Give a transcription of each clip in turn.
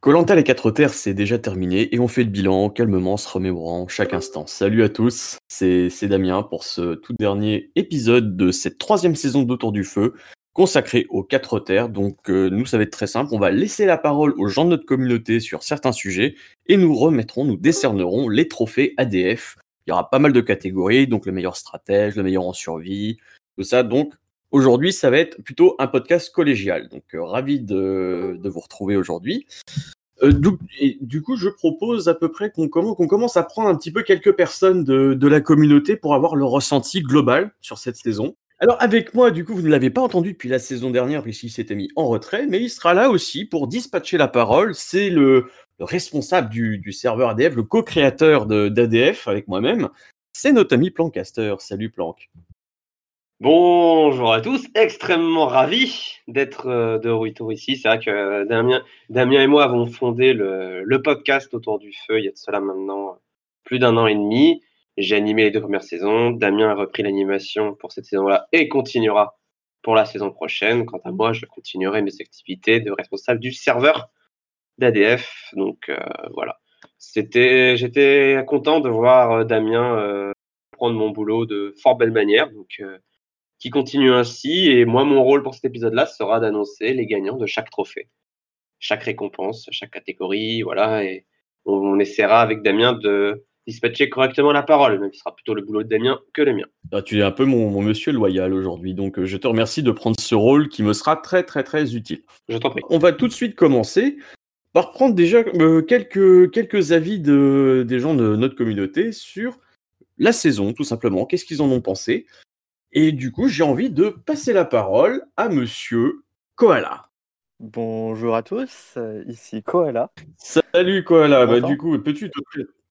Colanta les quatre terres, c'est déjà terminé et on fait le bilan calmement, se remémorant chaque instant. Salut à tous, c'est Damien pour ce tout dernier épisode de cette troisième saison d'Autour du Feu consacrée aux quatre terres. Donc euh, nous, ça va être très simple, on va laisser la parole aux gens de notre communauté sur certains sujets et nous remettrons, nous décernerons les trophées ADF. Il y aura pas mal de catégories, donc le meilleur stratège, le meilleur en survie, tout ça. Donc Aujourd'hui, ça va être plutôt un podcast collégial. Donc, euh, ravi de, vous retrouver aujourd'hui. Euh, du, coup, je propose à peu près qu'on commence à prendre un petit peu quelques personnes de, la communauté pour avoir le ressenti global sur cette saison. Alors, avec moi, du coup, vous ne l'avez pas entendu depuis la saison dernière, puisqu'il s'était mis en retrait, mais il sera là aussi pour dispatcher la parole. C'est le, responsable du, serveur ADF, le co-créateur d'ADF avec moi-même. C'est notre ami Plancaster. Salut Planck. Bonjour à tous, extrêmement ravi d'être euh, de retour ici. C'est vrai que Damien, Damien et moi avons fondé le, podcast autour du feu il y a de cela maintenant plus d'un an et demi. J'ai animé les deux premières saisons. Damien a repris l'animation pour cette saison-là et continuera pour la saison prochaine. Quant à moi, je continuerai mes activités de responsable du serveur d'ADF. Donc euh, voilà. C'était, j'étais content de voir euh, Damien prendre mon boulot de fort belle manière. Donc qui continue ainsi. Et moi, mon rôle pour cet épisode-là sera d'annoncer les gagnants de chaque trophée, chaque récompense, chaque catégorie. Voilà. Et on, essaiera avec Damien de dispatcher correctement la parole, même ce sera plutôt le boulot de Damien que le mien. Ah, tu es un peu mon, monsieur loyal aujourd'hui, donc euh, je te remercie de prendre ce rôle qui me sera très très très utile. Je t'en prie. On va tout de suite commencer par prendre déjà euh, quelques, quelques avis de, des gens de notre communauté sur la saison, tout simplement. Qu'est-ce qu'ils en ont pensé? Et du coup, j'ai envie de passer la parole à monsieur Koala. Bonjour à tous, euh, ici Koala. Salut Koala, bah, du coup, peux-tu te...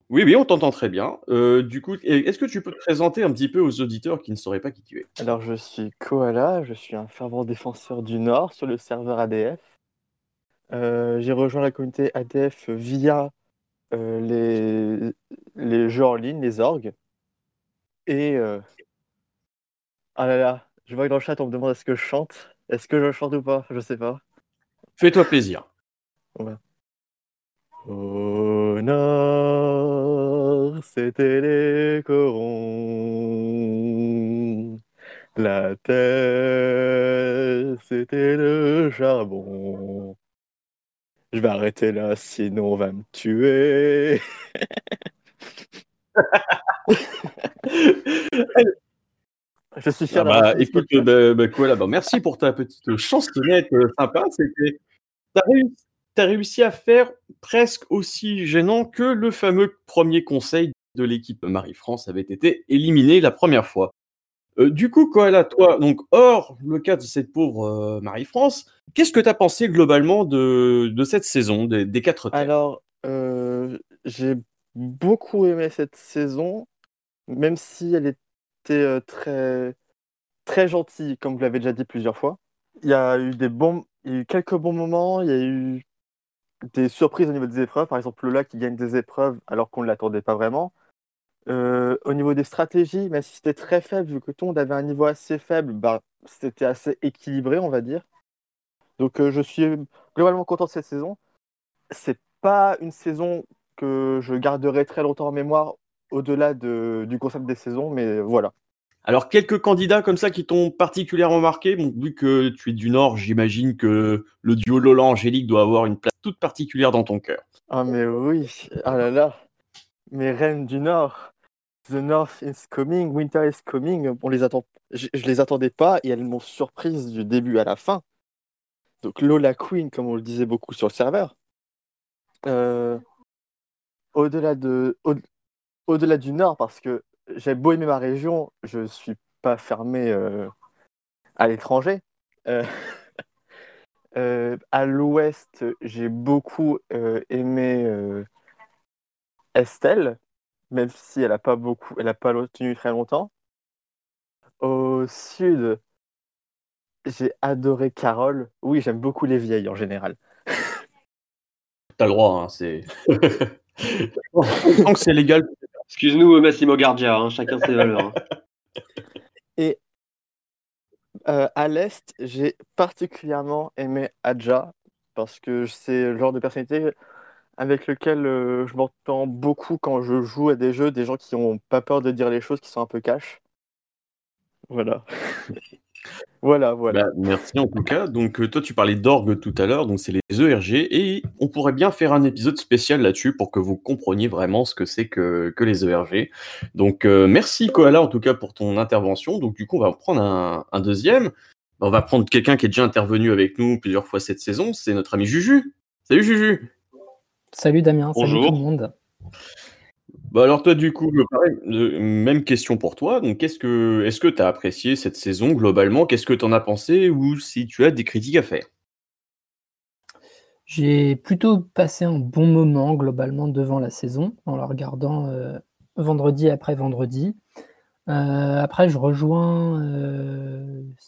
Oui, oui, on t'entend très bien. Euh, du coup, est-ce que tu peux te présenter un petit peu aux auditeurs qui ne sauraient pas qui tu es? Alors, je suis Koala, je suis un fervent défenseur du Nord sur le serveur ADF. Euh, j'ai rejoint la communauté ADF via les... les jeux en ligne, les orgues. Et ah là là, je vois que dans le chat, on me demande est-ce que je chante? Est-ce que je chante ou pas? Je sais pas. Fais-toi plaisir. Au nord, c'était les corons. La terre, c'était le charbon. Je vais arrêter là, sinon on va me tuer. Je suis fier ah bah, Écoute, bah, bah, quoi, là, merci pour ta petite chansonnette euh, sympa. C'était, t'as réussi, as réussi à faire presque aussi gênant que le fameux premier conseil de l'équipe Marie-France avait été éliminé la première fois. Euh, du coup, Koala, toi, donc hors le cas de cette pauvre euh, Marie-France, qu'est-ce que tu as pensé globalement de, de cette saison, des, des quatre thèmes Alors, j'ai beaucoup aimé cette saison, même si elle est euh, très, très gentil, comme vous l'avez déjà dit plusieurs fois. Il y a eu des bons, il y a eu quelques bons moments, il y a eu des surprises au niveau des épreuves, par exemple Lola qui gagne des épreuves alors qu'on ne l'attendait pas vraiment. Euh, au niveau des stratégies, même si c'était très faible, vu que tout le avait un niveau assez faible, bah, c'était assez équilibré, on va dire. Donc euh, je suis globalement content de cette saison. C'est pas une saison que je garderai très longtemps en mémoire au-delà de, du concept des saisons, mais voilà. Alors, quelques candidats comme ça qui t'ont particulièrement marqué. vu que tu es du Nord, j'imagine que le duo Lola-Angélique doit avoir une place toute particulière dans ton cœur. Ah, mais oui. Ah là là. Mes reines du Nord. The North is coming, Winter is coming. On les attend. Je, je les attendais pas et elles m'ont surprise du début à la fin. Donc Lola Queen, comme on le disait beaucoup sur le serveur. Euh, au-delà de, au-delà du nord, parce que j'ai beau aimer ma région, je ne suis pas fermé euh, à l'étranger. Euh, euh, à l'ouest, j'ai beaucoup aimé Estelle, même si elle n'a pas beaucoup, elle n'a pas tenu très longtemps. Au sud, j'ai adoré Carole. Oui, j'aime beaucoup les vieilles en général. T'as le droit, hein, c'est. Tant que c'est légal, Excuse-nous, Massimo Gardia, hein, chacun ses valeurs. Hein. Et euh, à l'Est, j'ai particulièrement aimé Adja. parce que c'est le genre de personnalité avec lequel euh, je m'entends beaucoup quand je joue à des jeux, des gens qui ont pas peur de dire les choses, qui sont un peu cash. Voilà. voilà, voilà. Bah, merci en tout cas. Donc euh, toi tu parlais d'orgue tout à l'heure, donc c'est les ERG et on pourrait bien faire un épisode spécial là-dessus pour que vous compreniez vraiment ce que c'est que, que les ERG. Donc euh, merci Koala en tout cas pour ton intervention. Donc du coup on va prendre un, un deuxième. On va prendre quelqu'un qui est déjà intervenu avec nous plusieurs fois cette saison, c'est notre ami Juju. Salut Juju. Salut Damien, salut Bonjour. tout le monde. Bah alors toi du coup, euh, même question pour toi. Donc qu'est-ce que est-ce que tu as apprécié cette saison globalement? Qu'est-ce que tu en as pensé ou si tu as des critiques à faire? J'ai plutôt passé un bon moment globalement devant la saison en la regardant euh, vendredi après vendredi. Euh, après, je rejoins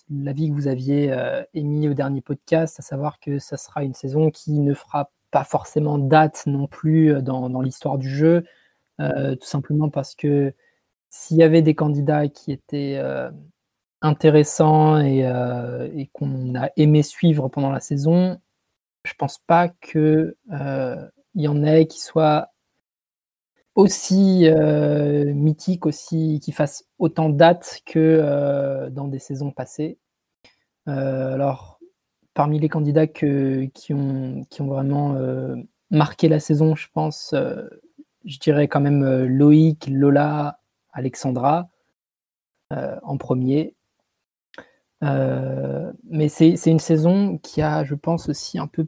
l'avis que vous aviez émis au dernier podcast, à savoir que ça sera une saison qui ne fera pas forcément date non plus dans l'histoire du jeu, euh, tout simplement parce que s'il y avait des candidats qui étaient euh, intéressants et, euh, et qu'on a aimé suivre pendant la saison, je pense pas que euh, il y en ait qui soient aussi mythiques, aussi qui fassent autant date que euh, dans des saisons passées. Alors, parmi les candidats que- qui, ont, vraiment marqué la saison, je pense, je dirais quand même euh, Loïc, Lola, Alexandra euh, en premier. Euh, mais c'est une saison qui a, je pense, aussi un peu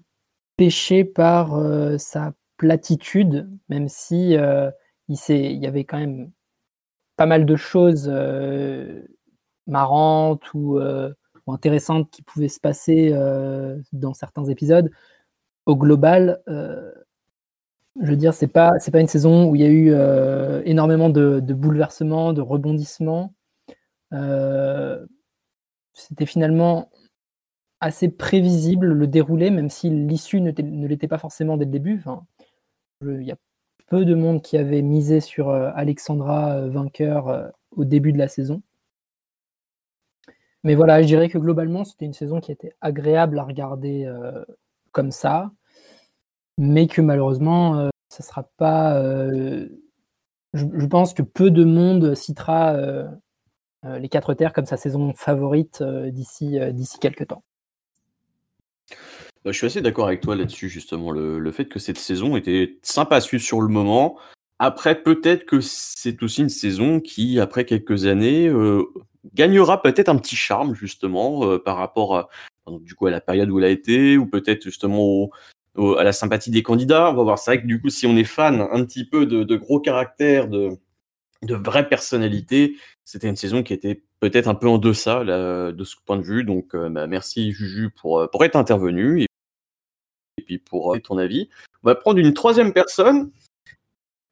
péché par sa platitude, même si il, y avait quand même pas mal de choses marrantes ou, intéressantes qui pouvaient se passer dans certains épisodes. Au global, je veux dire, c'est pas pas une saison où il y a eu euh, énormément de, bouleversements, de rebondissements. Euh, C'était finalement assez prévisible le déroulé, même si l'issue ne, l'était pas forcément dès le début. Il y a peu de monde qui avait misé sur euh, Alexandra vainqueur au début de la saison. Mais voilà, je dirais que globalement, c'était une saison qui était agréable à regarder comme ça, mais que malheureusement, euh, ça sera pas. euh, je, pense que peu de monde citera euh, les Quatre Terres comme sa saison favorite d'ici d'ici quelques temps. Bah, je suis assez d'accord avec toi là-dessus, justement, le, le fait que cette saison était sympa à suivre sur le moment. Après, peut-être que c'est aussi une saison qui, après quelques années, gagnera peut-être un petit charme, justement, par rapport coup, à la période où elle a été, ou peut-être justement au- à la sympathie des candidats. On va voir. C'est vrai que du coup, si on est fan un petit peu de, gros caractères, de, de vraies personnalités, c'était une saison qui était peut-être un peu en deçà de ce point de vue. Donc, euh, bah, merci Juju pour, euh, pour être intervenu et, puis pour euh, ton avis. On va prendre une troisième personne.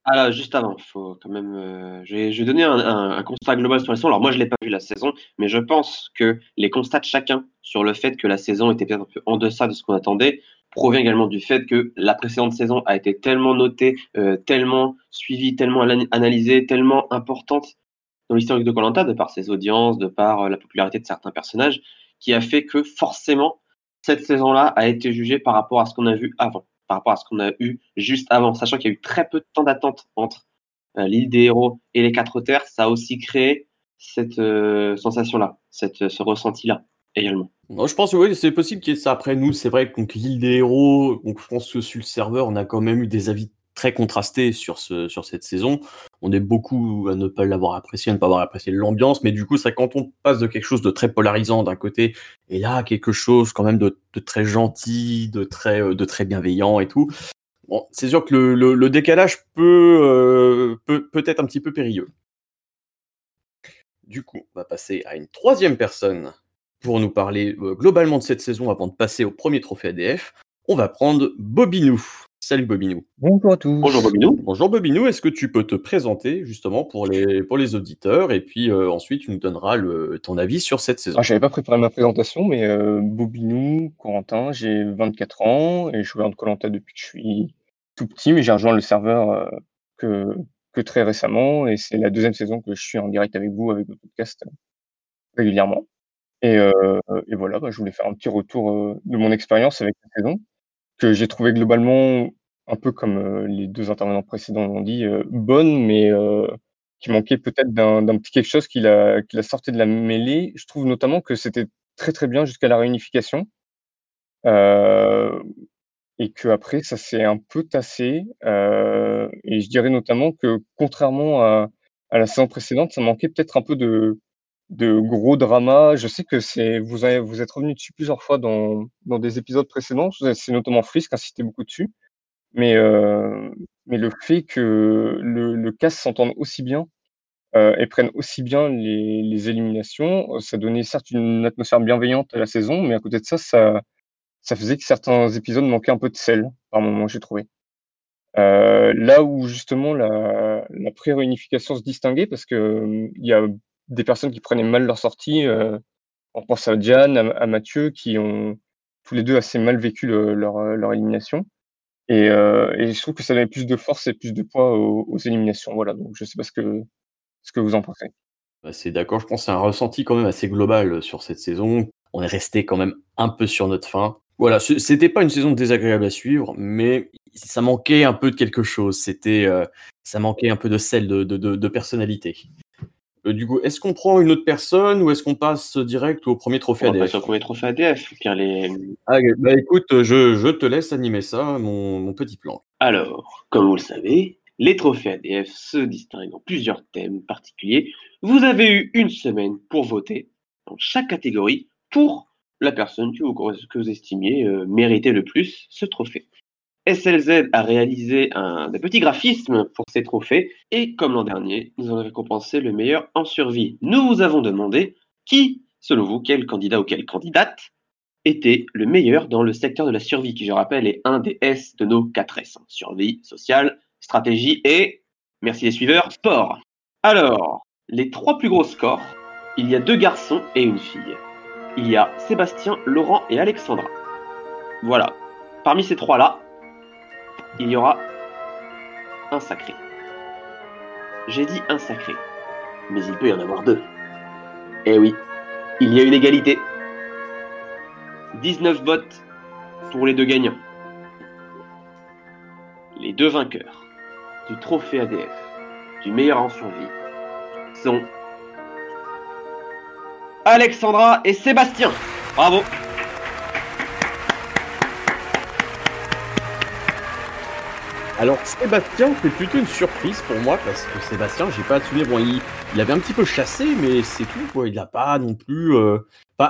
Alors, juste avant, faut quand même. je, vais, donner un- un constat global sur la saison. Alors, moi, je ne l'ai pas vu la saison, mais je pense que les constats de chacun sur le fait que la saison était peut-être un peu en deçà de ce qu'on attendait provient également du fait que la précédente saison a été tellement notée, euh, tellement suivie, tellement ana- analysée, tellement importante dans l'historique de Colanta, de par ses audiences, de par euh, la popularité de certains personnages, qui a fait que forcément, cette saison-là a été jugée par rapport à ce qu'on a vu avant par rapport à ce qu'on a eu juste avant, sachant qu'il y a eu très peu de temps d'attente entre euh, l'île des héros et les quatre terres, ça a aussi créé cette sensation-là, ce ressenti-là également. Non, je pense que oui, c'est possible qu'il y ait ça après nous. C'est vrai que donc, l'île des héros, donc, je pense que sur le serveur, on a quand même eu des avis très contrastés sur, ce, sur cette saison. On est beaucoup à ne pas l'avoir apprécié, à ne pas avoir apprécié l'ambiance, mais du coup, quand on passe de quelque chose de très polarisant d'un côté, et là, quelque chose quand même de, très gentil, de très, euh, de très bienveillant et tout. Bon, c'est sûr que le décalage peut, euh, peut, peut être un petit peu périlleux. Du coup, on va passer à une troisième personne pour nous parler euh, globalement de cette saison avant de passer au premier trophée ADF. On va prendre Bobinou. Salut Bobinou. Bonjour à tous. Bonjour Bobinou. Bonjour Bobinou, est-ce que tu peux te présenter justement pour les, pour les auditeurs et puis euh, ensuite tu nous donneras le, ton avis sur cette saison? Ah, j'avais pas préparé ma présentation, mais euh, Bobinou, Corentin, j'ai 24 ans et je regarde Colanta depuis que je suis tout petit, mais j'ai rejoint le serveur euh, que, que très récemment et c'est la deuxième saison que je suis en direct avec vous, avec le podcast euh, régulièrement. Et, euh, et voilà, bah, je voulais faire un petit retour euh, de mon expérience avec la saison. que j'ai trouvé globalement un peu comme euh, les deux intervenants précédents l'ont dit, bonne, mais qui manquait peut-être d'un petit quelque chose qui la, qui sortait de la mêlée. Je trouve notamment que c'était très très bien jusqu'à la réunification. et que après ça s'est un peu tassé. et je dirais notamment que contrairement à la saison précédente, ça manquait peut-être un peu de, de gros dramas. Je sais que c'est vous, vous êtes revenu dessus plusieurs fois dans, dans des épisodes précédents. C'est notamment Frisk qui insistait beaucoup dessus. Mais, euh, mais le fait que le, le cast s'entende aussi bien euh, et prenne aussi bien les, les éliminations, ça donnait certes une atmosphère bienveillante à la saison, mais à côté de ça, ça, ça faisait que certains épisodes manquaient un peu de sel, par moment, j'ai trouvé. Euh, là où justement la, la pré-réunification se distinguait, parce que il y a des personnes qui prenaient mal leur sortie. Euh, on pense à Diane, à, Mathieu, qui ont tous les deux assez mal vécu leur, leur, élimination. Et, euh, et, je trouve que ça donnait plus de force et plus de poids aux, éliminations. Voilà, donc je sais pas ce que, ce que vous en pensez. Bah, c'est d'accord, je pense que c'est un ressenti quand même assez global sur cette saison. On est resté quand même un peu sur notre fin. Voilà, c'était pas une saison désagréable à suivre, mais ça manquait un peu de quelque chose. C'était, euh, ça manquait un peu de sel, de personnalité. Euh, du coup, est-ce qu'on prend une autre personne ou est-ce qu'on passe direct au premier trophée ADF On passe au premier trophée ADF. les... Ah, bah écoute, je, je, te laisse animer ça, mon, mon, petit plan. Alors, comme vous le savez, les trophées ADF se distinguent en plusieurs thèmes particuliers. Vous avez eu une semaine pour voter dans chaque catégorie pour la personne que vous, que vous estimiez euh, mériter le plus ce trophée. SLZ a réalisé un, des petits graphismes pour ces trophées et comme l'an dernier, nous avons récompensé le meilleur en survie. Nous vous avons demandé qui, selon vous, quel candidat ou quelle candidate était le meilleur dans le secteur de la survie, qui je rappelle est un des S de nos 4 S. Hein. Survie, sociale, stratégie et, merci les suiveurs, sport. Alors, les trois plus gros scores, il y a deux garçons et une fille. Il y a Sébastien, Laurent et Alexandra. Voilà. Parmi ces trois-là, il y aura un sacré. J'ai dit un sacré, mais il peut y en avoir deux. Eh oui, il y a une égalité. 19 votes pour les deux gagnants. Les deux vainqueurs du trophée ADF du meilleur en survie sont Alexandra et Sébastien. Bravo. Alors Sébastien, c'est plutôt une surprise pour moi parce que Sébastien, j'ai pas à souvenir. Bon, il, avait un petit peu chassé, mais c'est tout. Quoi. Il n'a pas non plus. Euh,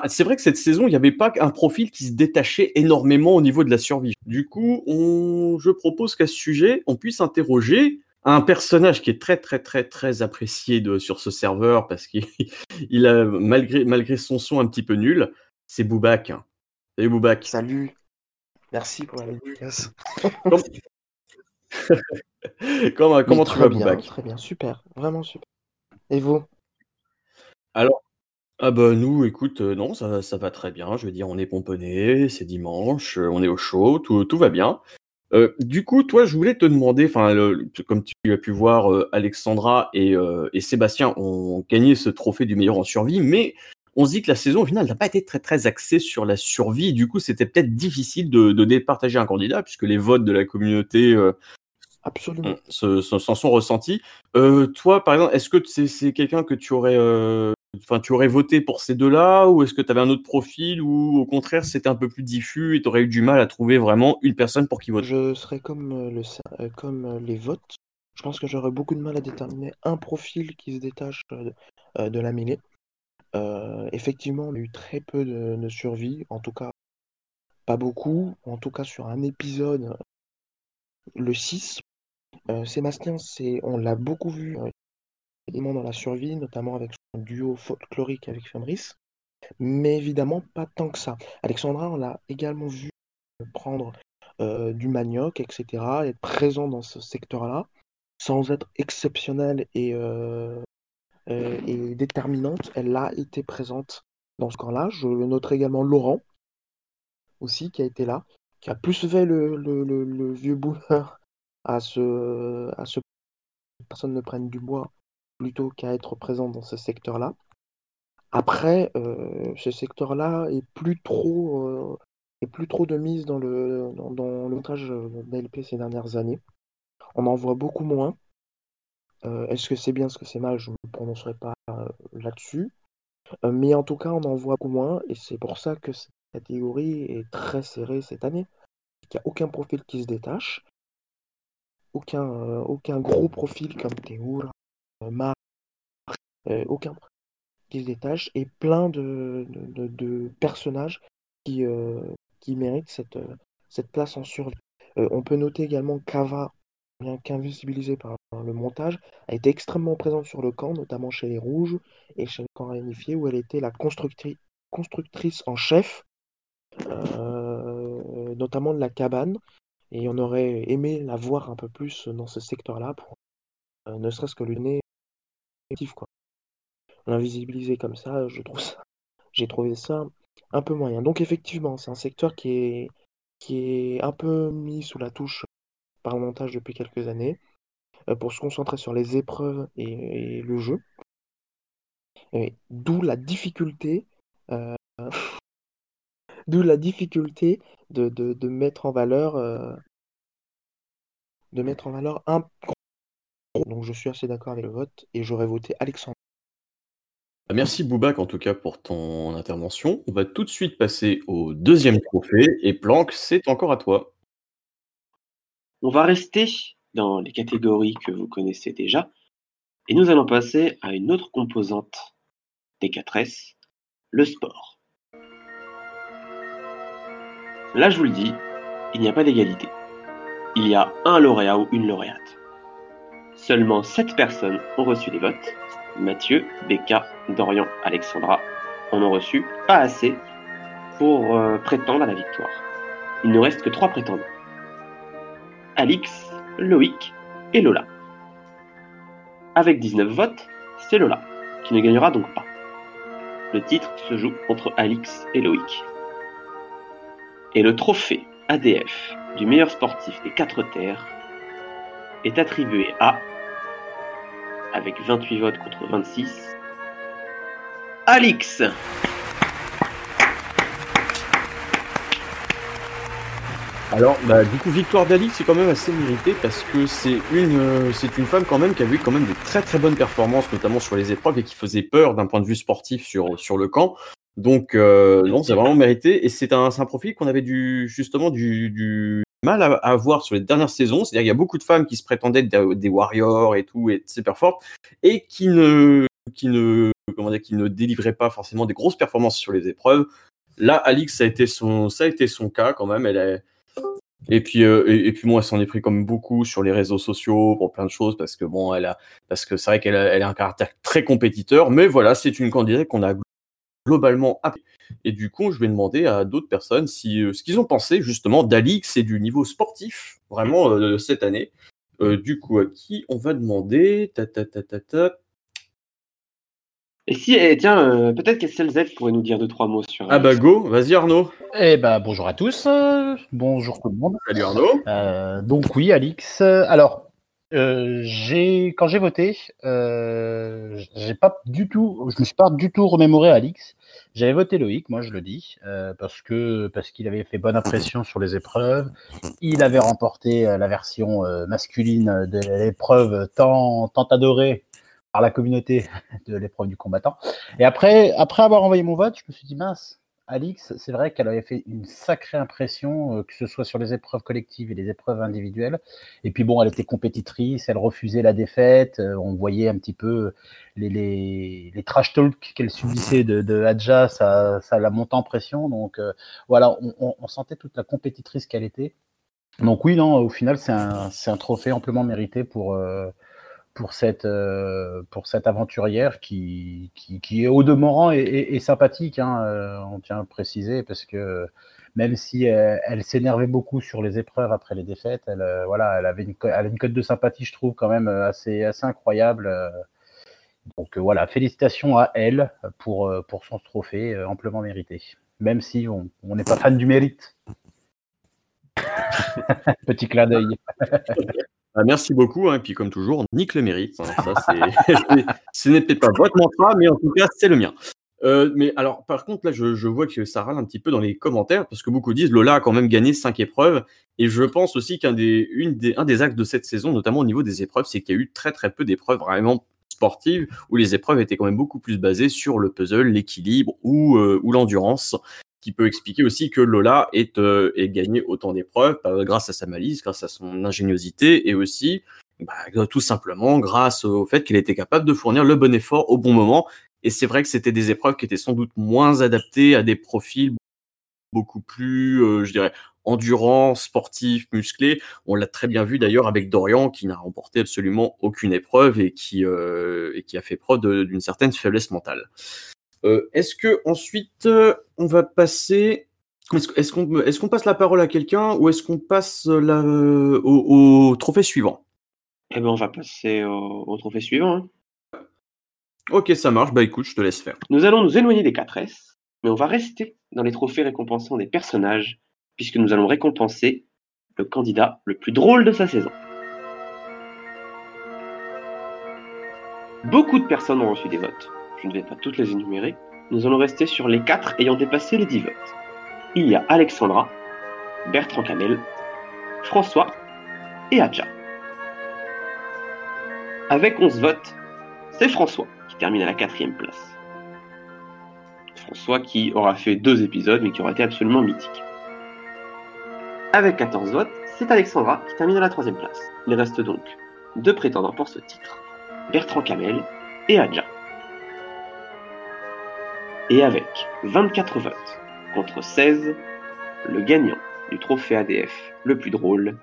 c'est vrai que cette saison, il n'y avait pas un profil qui se détachait énormément au niveau de la survie. Du coup, on... je propose qu'à ce sujet, on puisse interroger un personnage qui est très très très très apprécié de, sur ce serveur parce qu'il a malgré malgré son son un petit peu nul, c'est Boubac. Salut Boubac. Salut. Merci pour la dédicace. comment, comment tu vas, Boubac Très bien, super, vraiment super. Et vous? Alors, ah bah nous, écoute, euh, non, ça, ça, va très bien. Je veux dire, on est pomponné, c'est dimanche, euh, on est au chaud, tout, tout va bien. Euh, du coup, toi, je voulais te demander, enfin, comme tu as pu voir, Alexandra et, et, Sébastien ont gagné ce trophée du meilleur en survie, mais on se dit que la saison au final n'a pas été très très axée sur la survie. Du coup, c'était peut-être difficile de, de, départager un candidat puisque les votes de la communauté Absolument. S'en sont ressentis. Euh, toi, par exemple, est-ce que c'est quelqu'un que tu aurais, euh, tu aurais voté pour ces deux-là, ou est-ce que tu avais un autre profil, ou au contraire, c'était un peu plus diffus et tu aurais eu du mal à trouver vraiment une personne pour qui voter? Je serais comme, euh, le, comme les votes. Je pense que j'aurais beaucoup de mal à déterminer un profil qui se détache de la mêlée. effectivement, on a eu très peu de, de survie, en tout cas pas beaucoup, en tout cas sur un épisode, le 6, euh, Sébastien, c'est, on l'a beaucoup vu euh, dans la survie, notamment avec son duo folklorique avec Femris, mais évidemment pas tant que ça. Alexandra, on l'a également vu prendre euh, du manioc, etc., être présent dans ce secteur-là, sans être exceptionnelle et, déterminante, elle a été présente dans ce camp-là. Je noterai également Laurent, aussi, qui a été là, qui a plus fait le, vieux boomer à ce, à ce que personne ne prenne du bois plutôt qu'à être présent dans ce secteur-là. Après, euh, ce secteur-là est plus trop plus trop de mise dans le, dans, dans montage d'ALP ces dernières années. On en voit beaucoup moins. Euh, est-ce que c'est bien, est-ce que c'est mal? Je ne me prononcerai pas euh, là-dessus. Euh, mais en tout cas, on en voit beaucoup moins, et c'est pour ça que cette catégorie est très serrée cette année. Il n'y a aucun profil qui se détache, aucun, aucun gros profil comme Théoura, Mar, aucun qui se détache, et plein de, personnages qui, qui méritent cette, cette place en survie. on peut noter également Kava bien qu'invisibilisée par le montage, a été extrêmement présente sur le camp, notamment chez les Rouges et chez le camp réunifié, où elle était la constructrice en chef, euh, notamment de la cabane. Et on aurait aimé la voir un peu plus dans ce secteur-là, pour euh, ne serait-ce que le nez quoi. L'invisibiliser comme ça, je trouve j'ai trouvé ça un peu moyen. Donc effectivement, c'est un secteur qui est, qui est un peu mis sous la touche par le montage depuis quelques années, euh, pour se concentrer sur les épreuves et, le jeu. D'où la difficulté, euh, d'où la difficulté de, de, mettre en valeur, euh, de mettre en valeur un. Donc je suis assez d'accord avec le vote et j'aurais voté Alexandre. Merci Boubac en tout cas pour ton intervention. On va tout de suite passer au deuxième trophée et Planck, c'est encore à toi. On va rester dans les catégories que vous connaissez déjà et nous allons passer à une autre composante des 4S, le sport. Là, je vous le dis, il n'y a pas d'égalité. Il y a un lauréat ou une lauréate. Seulement 7 personnes ont reçu les votes. Mathieu, Becca, Dorian, Alexandra en ont reçu pas assez pour euh, prétendre à la victoire. Il ne reste que 3 prétendants. Alix, Loïc et Lola. Avec 19 votes, c'est Lola, qui ne gagnera donc pas. Le titre se joue entre Alix et Loïc. Et le trophée ADF du meilleur sportif des quatre terres est attribué à, avec 28 votes contre 26, Alix. Alors, bah, du coup, victoire d'Alix, c'est quand même assez mérité parce que c'est une, euh, c'est une femme quand même qui a eu quand même de très très bonnes performances, notamment sur les épreuves et qui faisait peur d'un point de vue sportif sur, sur le camp. Donc, euh, non, c'est vraiment mérité. Et c'est un, un profil qu'on avait du, justement du, du mal à, à, voir sur les dernières saisons. C'est-à-dire qu'il y a beaucoup de femmes qui se prétendaient être des warriors et tout, et super fortes, et qui ne, qui ne, comment dire, qui ne délivraient pas forcément des grosses performances sur les épreuves. Là, Alix, ça a été son, ça a été son cas quand même. Elle est, et puis, euh, et, puis moi, elle s'en est pris comme beaucoup sur les réseaux sociaux pour plein de choses parce que bon, elle a, parce que c'est vrai qu'elle a, elle a un caractère très compétiteur, mais voilà, c'est une candidate qu'on a globalement appris. Et du coup, je vais demander à d'autres personnes si euh, ce qu'ils ont pensé justement d'Alix et du niveau sportif vraiment euh, cette année. du coup, à qui on va demander? Ta, ta, ta, ta, ta. Et si, eh, tiens, euh, peut-être qu'SLZ pourrait nous dire deux, trois mots sur. Ah bah go, vas-y Arnaud. Eh bah bonjour à tous, euh, bonjour tout le monde. Salut Arnaud. Euh, donc oui, Alix. Alors, j'ai quand j'ai voté, j'ai pas du tout, je me suis pas du tout remémoré Alix. J'avais voté Loïc, moi je le dis, parce que parce qu'il avait fait bonne impression sur les épreuves. Il avait remporté la version masculine de l'épreuve tant tant adorée par la communauté de l'épreuve du combattant. Et après, après avoir envoyé mon vote, je me suis dit, mince, Alix, c'est vrai qu'elle avait fait une sacrée impression, euh, que ce soit sur les épreuves collectives et les épreuves individuelles. Et puis bon, elle était compétitrice, elle refusait la défaite. Euh, on voyait un petit peu les, les, trash talks qu'elle subissait de, de Hadja, ça, la montait en pression. Donc euh, voilà, on, on, sentait toute la compétitrice qu'elle était. Donc oui, non, au final, c'est un, un, trophée amplement mérité pour, pour cette, euh, pour cette aventurière qui, qui, est au demeurant et, sympathique, hein, euh, on tient à préciser, parce que même si elle, elle s'énervait beaucoup sur les épreuves après les défaites, elle, euh, voilà, elle avait une, elle a une cote de sympathie, je trouve, quand même assez, assez incroyable. Donc voilà, félicitations à elle pour, pour son trophée amplement mérité, même si on n'est pas fan du mérite. Petit clin d'œil. Ah, merci beaucoup. Hein, et puis, comme toujours, nique le mérite. Hein, ce peut-être pas votre mantra, mais en tout cas, c'est le mien. Euh, mais alors, par contre, là, je, je vois que ça râle un petit peu dans les commentaires parce que beaucoup disent Lola a quand même gagné cinq épreuves. Et je pense aussi qu'un des, une des, un des axes de cette saison, notamment au niveau des épreuves, c'est qu'il y a eu très très peu d'épreuves vraiment sportives où les épreuves étaient quand même beaucoup plus basées sur le puzzle, l'équilibre ou, euh, ou l'endurance qui peut expliquer aussi que Lola ait, euh, gagné autant d'épreuves bah, grâce à sa malice, grâce à son ingéniosité et aussi bah, tout simplement grâce au fait qu'elle était capable de fournir le bon effort au bon moment. Et c'est vrai que c'était des épreuves qui étaient sans doute moins adaptées à des profils beaucoup plus, euh, je dirais, endurants, sportifs, musclés. On l'a très bien vu d'ailleurs avec Dorian qui n'a remporté absolument aucune épreuve et qui, euh, a fait preuve d'une certaine faiblesse mentale. Euh, est-ce que ensuite euh, on va passer est-ce qu'on passe la parole à quelqu'un ou est-ce qu'on passe la, au, au trophée suivant? Eh ben, on va passer au, au trophée suivant. hein. Ok, ça marche. Bah écoute, je te laisse faire. Nous allons nous éloigner des 4S, mais on va rester dans les trophées récompensant des personnages, puisque nous allons récompenser le candidat le plus drôle de sa saison. Beaucoup de personnes ont reçu des votes. Je ne vais pas toutes les énumérer. Nous allons rester sur les 4 ayant dépassé les 10 votes. Il y a Alexandra, Bertrand Camel, François et Adja. Avec 11 votes, c'est François qui termine à la quatrième place. François qui aura fait deux épisodes mais qui aura été absolument mythique. Avec 14 votes, c'est Alexandra qui termine à la troisième place. Il reste donc deux prétendants pour ce titre, Bertrand Camel et Adja. Et avec 24 votes contre 16, le gagnant du trophée ADF le plus drôle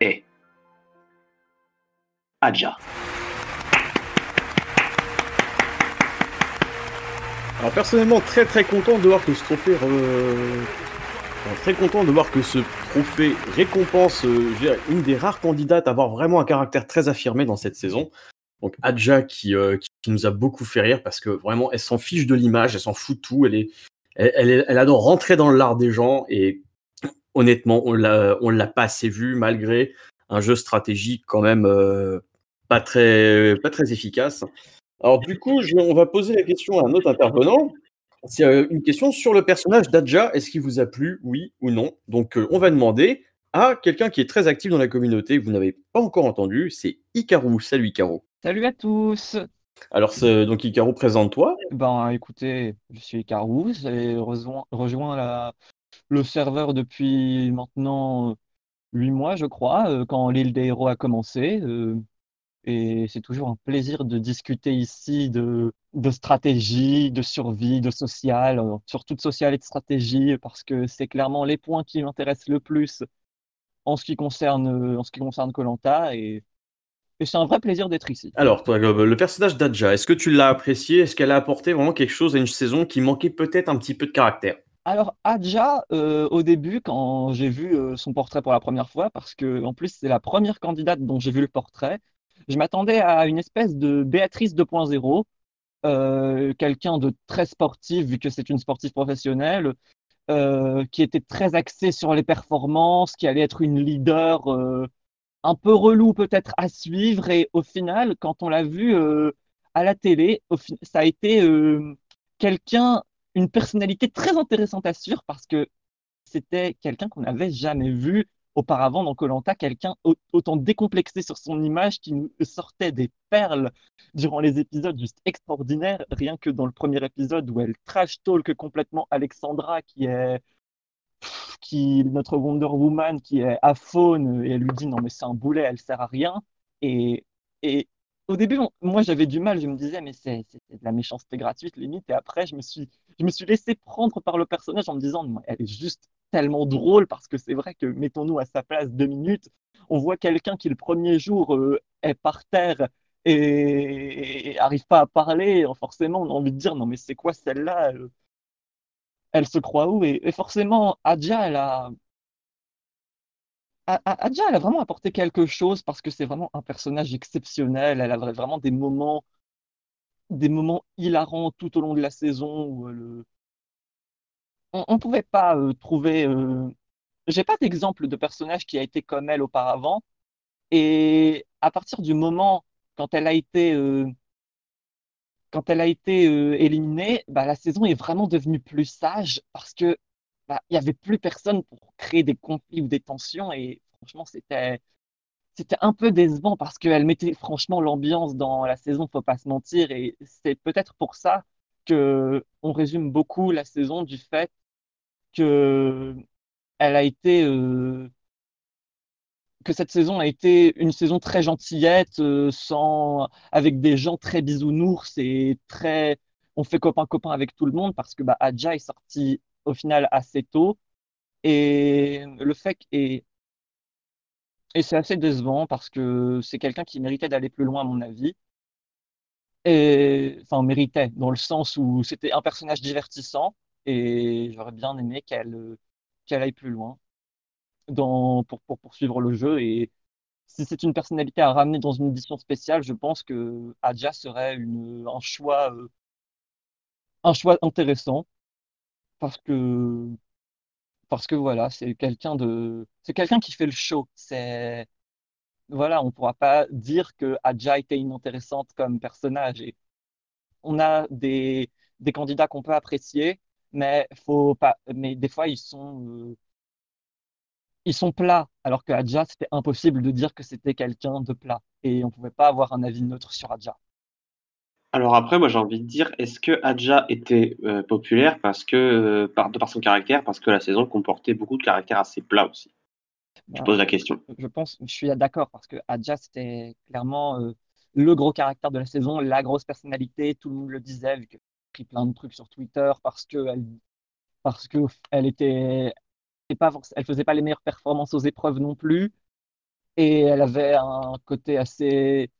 est Adja. Alors personnellement, très très content de voir que ce trophée, récompense une des rares candidates à avoir vraiment un caractère très affirmé dans cette saison. Donc Adja qui, euh, qui, qui nous a beaucoup fait rire parce que vraiment elle s'en fiche de l'image, elle s'en fout de tout, elle est, elle, adore rentrer dans l'art des gens et honnêtement on l'a, on l'a pas assez vu malgré un jeu stratégique quand même euh, pas très, pas très efficace. Alors du coup, on va poser la question à un autre intervenant. C'est euh, une question sur le personnage d'Adja. Est-ce qu'il vous a plu, oui ou non? Donc on va demander à quelqu'un qui est très actif dans la communauté que vous n'avez pas encore entendu. C'est Icarou. Salut Icarou. Salut à tous. Alors donc Icarou, présente-toi. Ben écoutez, je suis Icarus, j'ai rejoint, rejoint la, le serveur depuis maintenant huit mois, je crois, euh, quand l'île des héros a commencé. euh, et c'est toujours un plaisir de discuter ici de, de stratégie, de survie, de social, euh, surtout de social et de stratégie, parce que c'est clairement les points qui m'intéressent le plus en ce qui concerne, en ce qui concerne Koh-Lanta, et, et c'est un vrai plaisir d'être ici. Alors toi, le personnage d'Adja, est-ce que tu l'as apprécié? Est-ce qu'elle a apporté vraiment quelque chose à une saison qui manquait peut-être un petit peu de caractère? Alors, Adja, euh, au début, quand j'ai vu euh, son portrait pour la première fois, parce que en plus c'est la première candidate dont j'ai vu le portrait, je m'attendais à une espèce de Béatrice 2.0, euh, quelqu'un de très sportif, vu que c'est une sportive professionnelle, qui était très axée sur les performances, qui allait être une leader un peu relou peut-être à suivre, et au final, quand on l'a vu euh, à la télé, ça a été euh, quelqu'un une personnalité très intéressante à suivre parce que c'était quelqu'un qu'on n'avait jamais vu auparavant dans Koh-Lanta, quelqu'un au- autant décomplexé sur son image qui nous sortait des perles durant les épisodes juste extraordinaires, rien que dans le premier épisode où elle trash talk complètement Alexandra qui est notre Wonder Woman qui est à faune et elle lui dit non mais c'est un boulet, elle sert à rien. Et et au début, moi j'avais du mal, je me disais mais c'est de la méchanceté gratuite limite. Et après je me suis je me suis laissé prendre par le personnage en me disant, elle est juste tellement drôle parce que c'est vrai que, mettons-nous à sa place deux minutes, on voit quelqu'un qui le premier jour euh, est par terre et, et arrive pas à parler, forcément on a envie de dire, non mais c'est quoi celle-là elle, se croit où et, forcément, Adja, elle a... Adja, elle a vraiment apporté quelque chose parce que c'est vraiment un personnage exceptionnel. Elle a vra- vraiment des moments, des moments hilarants tout au long de la saison où elle, on, on pouvait pas euh, trouver. euh, J'ai pas d'exemple de personnage qui a été comme elle auparavant. Et à partir du moment quand elle a été, euh, quand elle a été euh, éliminée, bah, la saison est vraiment devenue plus sage parce que bah, il y avait plus personne pour créer des conflits ou des tensions et franchement c'était c'était un peu décevant parce qu'elle mettait franchement l'ambiance dans la saison, faut pas se mentir et c'est peut-être pour ça que on résume beaucoup la saison du fait que elle a été euh, que cette saison a été une saison très gentillette, euh, sans, avec des gens très bisounours et très. On fait copain-copain avec tout le monde parce que bah, Adja est sorti au final assez tôt. Et le fait est. Et c'est assez décevant parce que c'est quelqu'un qui méritait d'aller plus loin, à mon avis. Et, enfin, méritait, dans le sens où c'était un personnage divertissant et j'aurais bien aimé qu'elle qu'elle aille plus loin pour, pour poursuivre le jeu. Et si c'est une personnalité à ramener dans une édition spéciale, je pense que Adja serait un, choix, euh, un choix intéressant. Parce que, parce que voilà, c'est quelqu'un de, c'est quelqu'un qui fait le show. C'est, voilà, on pourra pas dire que Adja était inintéressante comme personnage. Et on a des, des candidats qu'on peut apprécier, mais faut pas, mais des fois ils sont, euh, ils sont plats, alors que Adja, c'était impossible de dire que c'était quelqu'un de plat. Et on ne pouvait pas avoir un avis neutre sur Adja. Alors après, moi j'ai envie de dire, est-ce que Adja était euh, populaire parce que, euh, par, de par son caractère, parce que la saison comportait beaucoup de caractères assez plats aussi? Je Bah, pose la question. Je pense, je suis d'accord, parce que Adja, c'était clairement euh, le gros caractère de la saison, la grosse personnalité, tout le monde le disait, vu qu'elle a pris plein de trucs sur Twitter, parce que elle, parce que elle était, pas, elle faisait pas les meilleures performances aux épreuves non plus, et elle avait un côté assez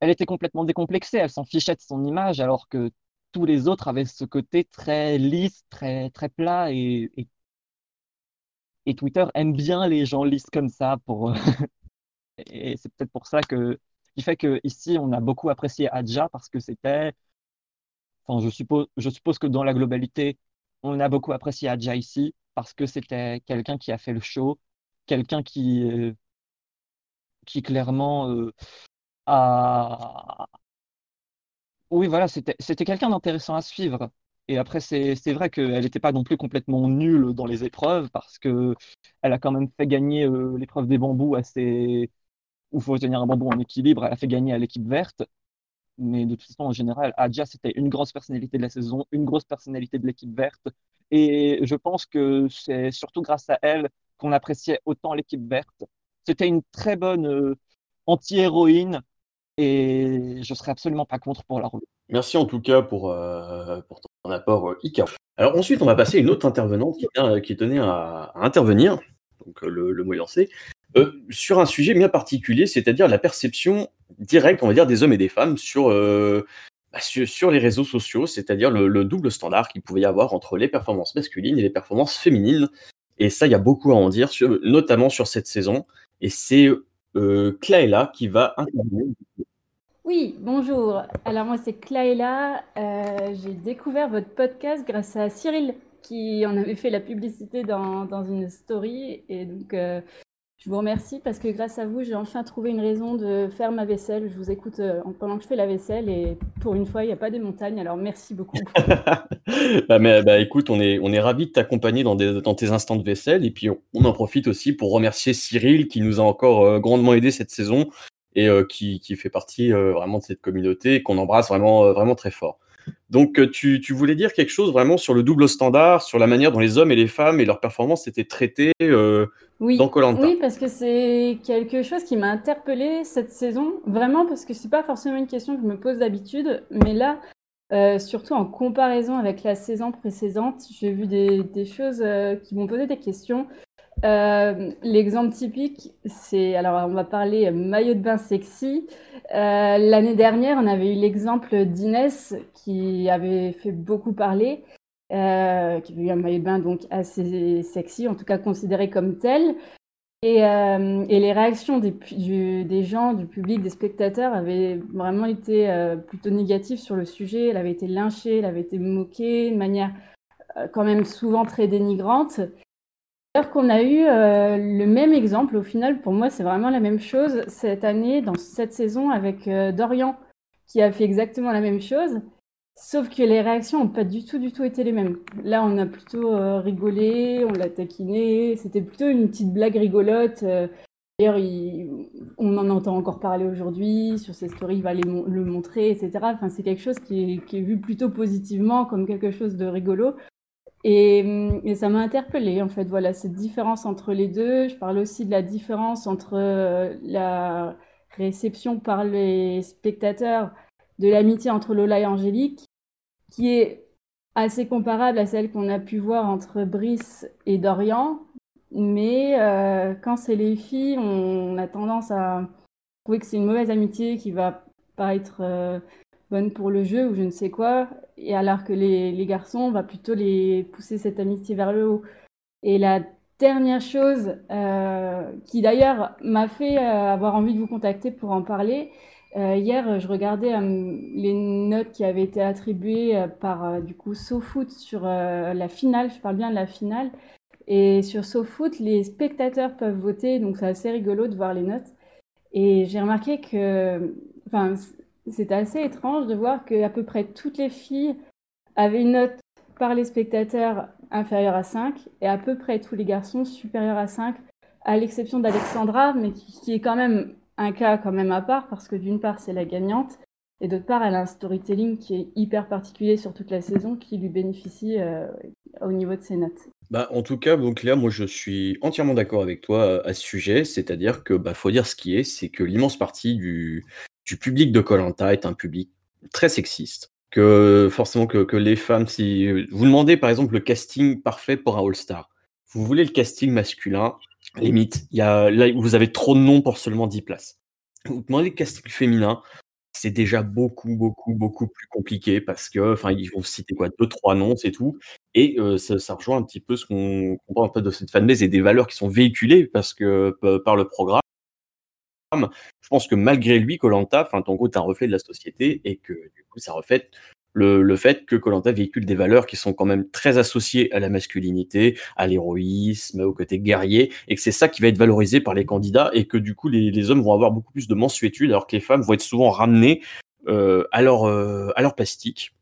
elle était complètement décomplexée, elle s'en fichait de son image, alors que tous les autres avaient ce côté très lisse, très, très plat, et, et, et Twitter aime bien les gens lisses comme ça, pour, et c'est peut-être pour ça que, qui fait que ici on a beaucoup apprécié Adja, parce que c'était, enfin, je suppose, je suppose que dans la globalité, on a beaucoup apprécié Adja parce que c'était quelqu'un qui a fait le show, quelqu'un qui, euh, qui clairement euh, a, Oui, voilà, c'était quelqu'un d'intéressant à suivre. Et après, c'est vrai qu'elle n'était pas non plus complètement nulle dans les épreuves parce que elle a quand même fait gagner euh, l'épreuve des bambous assez où il faut tenir un bambou en équilibre. Elle a fait gagner à l'équipe verte. Mais de toute façon, en général, Adja, c'était une grosse personnalité de la saison, une grosse personnalité de l'équipe verte. Et je pense que c'est surtout grâce à elle qu'on appréciait autant l'équipe verte. C'était une très bonne euh, anti-héroïne et je serais absolument pas contre pour la remettre. Merci en tout cas pour, euh, ton apport, euh, Ika. Alors ensuite, on va passer à une autre intervenante qui, tient- qui tenait à, à intervenir, donc euh, le, le mot est lancé, euh, sur un sujet bien particulier, c'est-à-dire la perception directe, on va dire, des hommes et des femmes sur, euh, bah, sur, les réseaux sociaux, c'est-à-dire le, le double standard qu'il pouvait y avoir entre les performances masculines et les performances féminines. Et ça, il y a beaucoup à en dire, notamment sur cette saison. Et c'est euh, qui va intervenir. Oui, bonjour. Alors moi c'est Klaela. Euh, j'ai découvert votre podcast grâce à Cyril qui en avait fait la publicité dans, dans une story. Et donc euh, je vous remercie parce que grâce à vous j'ai enfin trouvé une raison de faire ma vaisselle. Je vous écoute euh, pendant que je fais la vaisselle et pour une fois il n'y a pas des montagnes. Alors merci beaucoup. bah, mais, bah, écoute, on est, on est ravis de t'accompagner dans, dans tes instants de vaisselle. Et puis, on, en profite aussi pour remercier Cyril qui nous a encore euh, grandement aidé cette saison et euh, qui, fait partie vraiment de cette communauté qu'on embrasse vraiment très fort. Donc, euh, tu, tu voulais dire quelque chose vraiment sur le double standard, sur la manière dont les hommes et les femmes et leurs performances étaient traitées euh, Oui, dans Colanta. oui, parce que c'est quelque chose qui m'a interpellée cette saison, vraiment parce que c'est pas forcément une question que je me pose d'habitude, mais là, euh, surtout en comparaison avec la saison précédente, j'ai vu des, des choses euh, qui m'ont posé des questions. Euh, l'exemple typique, c'est, alors on va parler maillot de bain sexy. Euh, l'année dernière, on avait eu l'exemple d'Inès qui avait fait beaucoup parler euh, qui avait eu un maillot de bain donc assez sexy, en tout cas considéré comme tel. Et, les réactions des, gens, du public, des spectateurs avaient vraiment été plutôt négatives sur le sujet. Elle avait été lynchée, elle avait été moquée de manière quand même souvent très dénigrante. Qu'on a eu euh, le même exemple, au final, pour moi, c'est vraiment la même chose cette année, dans cette saison, avec euh, Dorian, qui a fait exactement la même chose. Sauf que les réactions n'ont pas du tout, du tout été les mêmes. Là, on a plutôt euh, rigolé, on l'a taquiné. C'était plutôt une petite blague rigolote. D'ailleurs, il- on en entend encore parler aujourd'hui. Sur ses stories, il va le montrer, etc. Enfin, c'est quelque chose qui est vu plutôt positivement, comme quelque chose de rigolo. Et, ça m'a interpellée, en fait, voilà, cette différence entre les deux. Je parle aussi de la différence entre euh, la réception par les spectateurs de l'amitié entre Lola et Angélique, qui est assez comparable à celle qu'on a pu voir entre Brice et Dorian. Mais euh, quand c'est les filles, on a tendance à trouver que c'est une mauvaise amitié qui va pas être euh, bonne pour le jeu ou je ne sais quoi. Et alors que les, les garçons, on va plutôt les pousser cette amitié vers le haut. Et la dernière chose euh, qui d'ailleurs m'a fait euh, avoir envie de vous contacter pour en parler, euh, hier je regardais les notes qui avaient été attribuées par du coup SoFoot sur la finale, je parle bien de la finale. Et sur SoFoot, les spectateurs peuvent voter, donc c'est assez rigolo de voir les notes. Et j'ai remarqué que, enfin, c'était assez étrange de voir qu'à peu près toutes les filles avaient une note par les spectateurs inférieure à 5 et à peu près tous les garçons supérieurs à 5, à l'exception d'Alexandra, mais qui, est quand même un cas quand même à part parce que d'une part c'est la gagnante et d'autre part elle a un storytelling qui est hyper particulier sur toute la saison qui lui bénéficie euh, au niveau de ses notes. Bah, en tout cas, donc là, moi, je suis entièrement d'accord avec toi euh, à ce sujet. C'est-à-dire que, bah, faut dire ce qui est, c'est que l'immense partie du, du public de Colanta est un public très sexiste. Que forcément que, que les femmes, si vous demandez par exemple le casting parfait pour un All-Star, vous voulez le casting masculin, limite, y a, là, vous avez trop de noms pour seulement 10 places. Vous demandez le casting féminin, c'est déjà beaucoup, beaucoup, beaucoup plus compliqué parce que, enfin, ils vont citer quoi, deux, trois noms, c'est tout. Et euh, ça, ça rejoint un petit peu ce qu'on comprend un peu de cette fanbase et des valeurs qui sont véhiculées parce que par le programme. Je pense que malgré lui, Colanta, enfin, en gros, est un reflet de la société et que du coup, ça reflète le, fait que Colanta véhicule des valeurs qui sont quand même très associées à la masculinité, à l'héroïsme, au côté guerrier, et que c'est ça qui va être valorisé par les candidats et que du coup, les, hommes vont avoir beaucoup plus de mensuétude alors que les femmes vont être souvent ramenées euh, à leur euh, à leur plastique.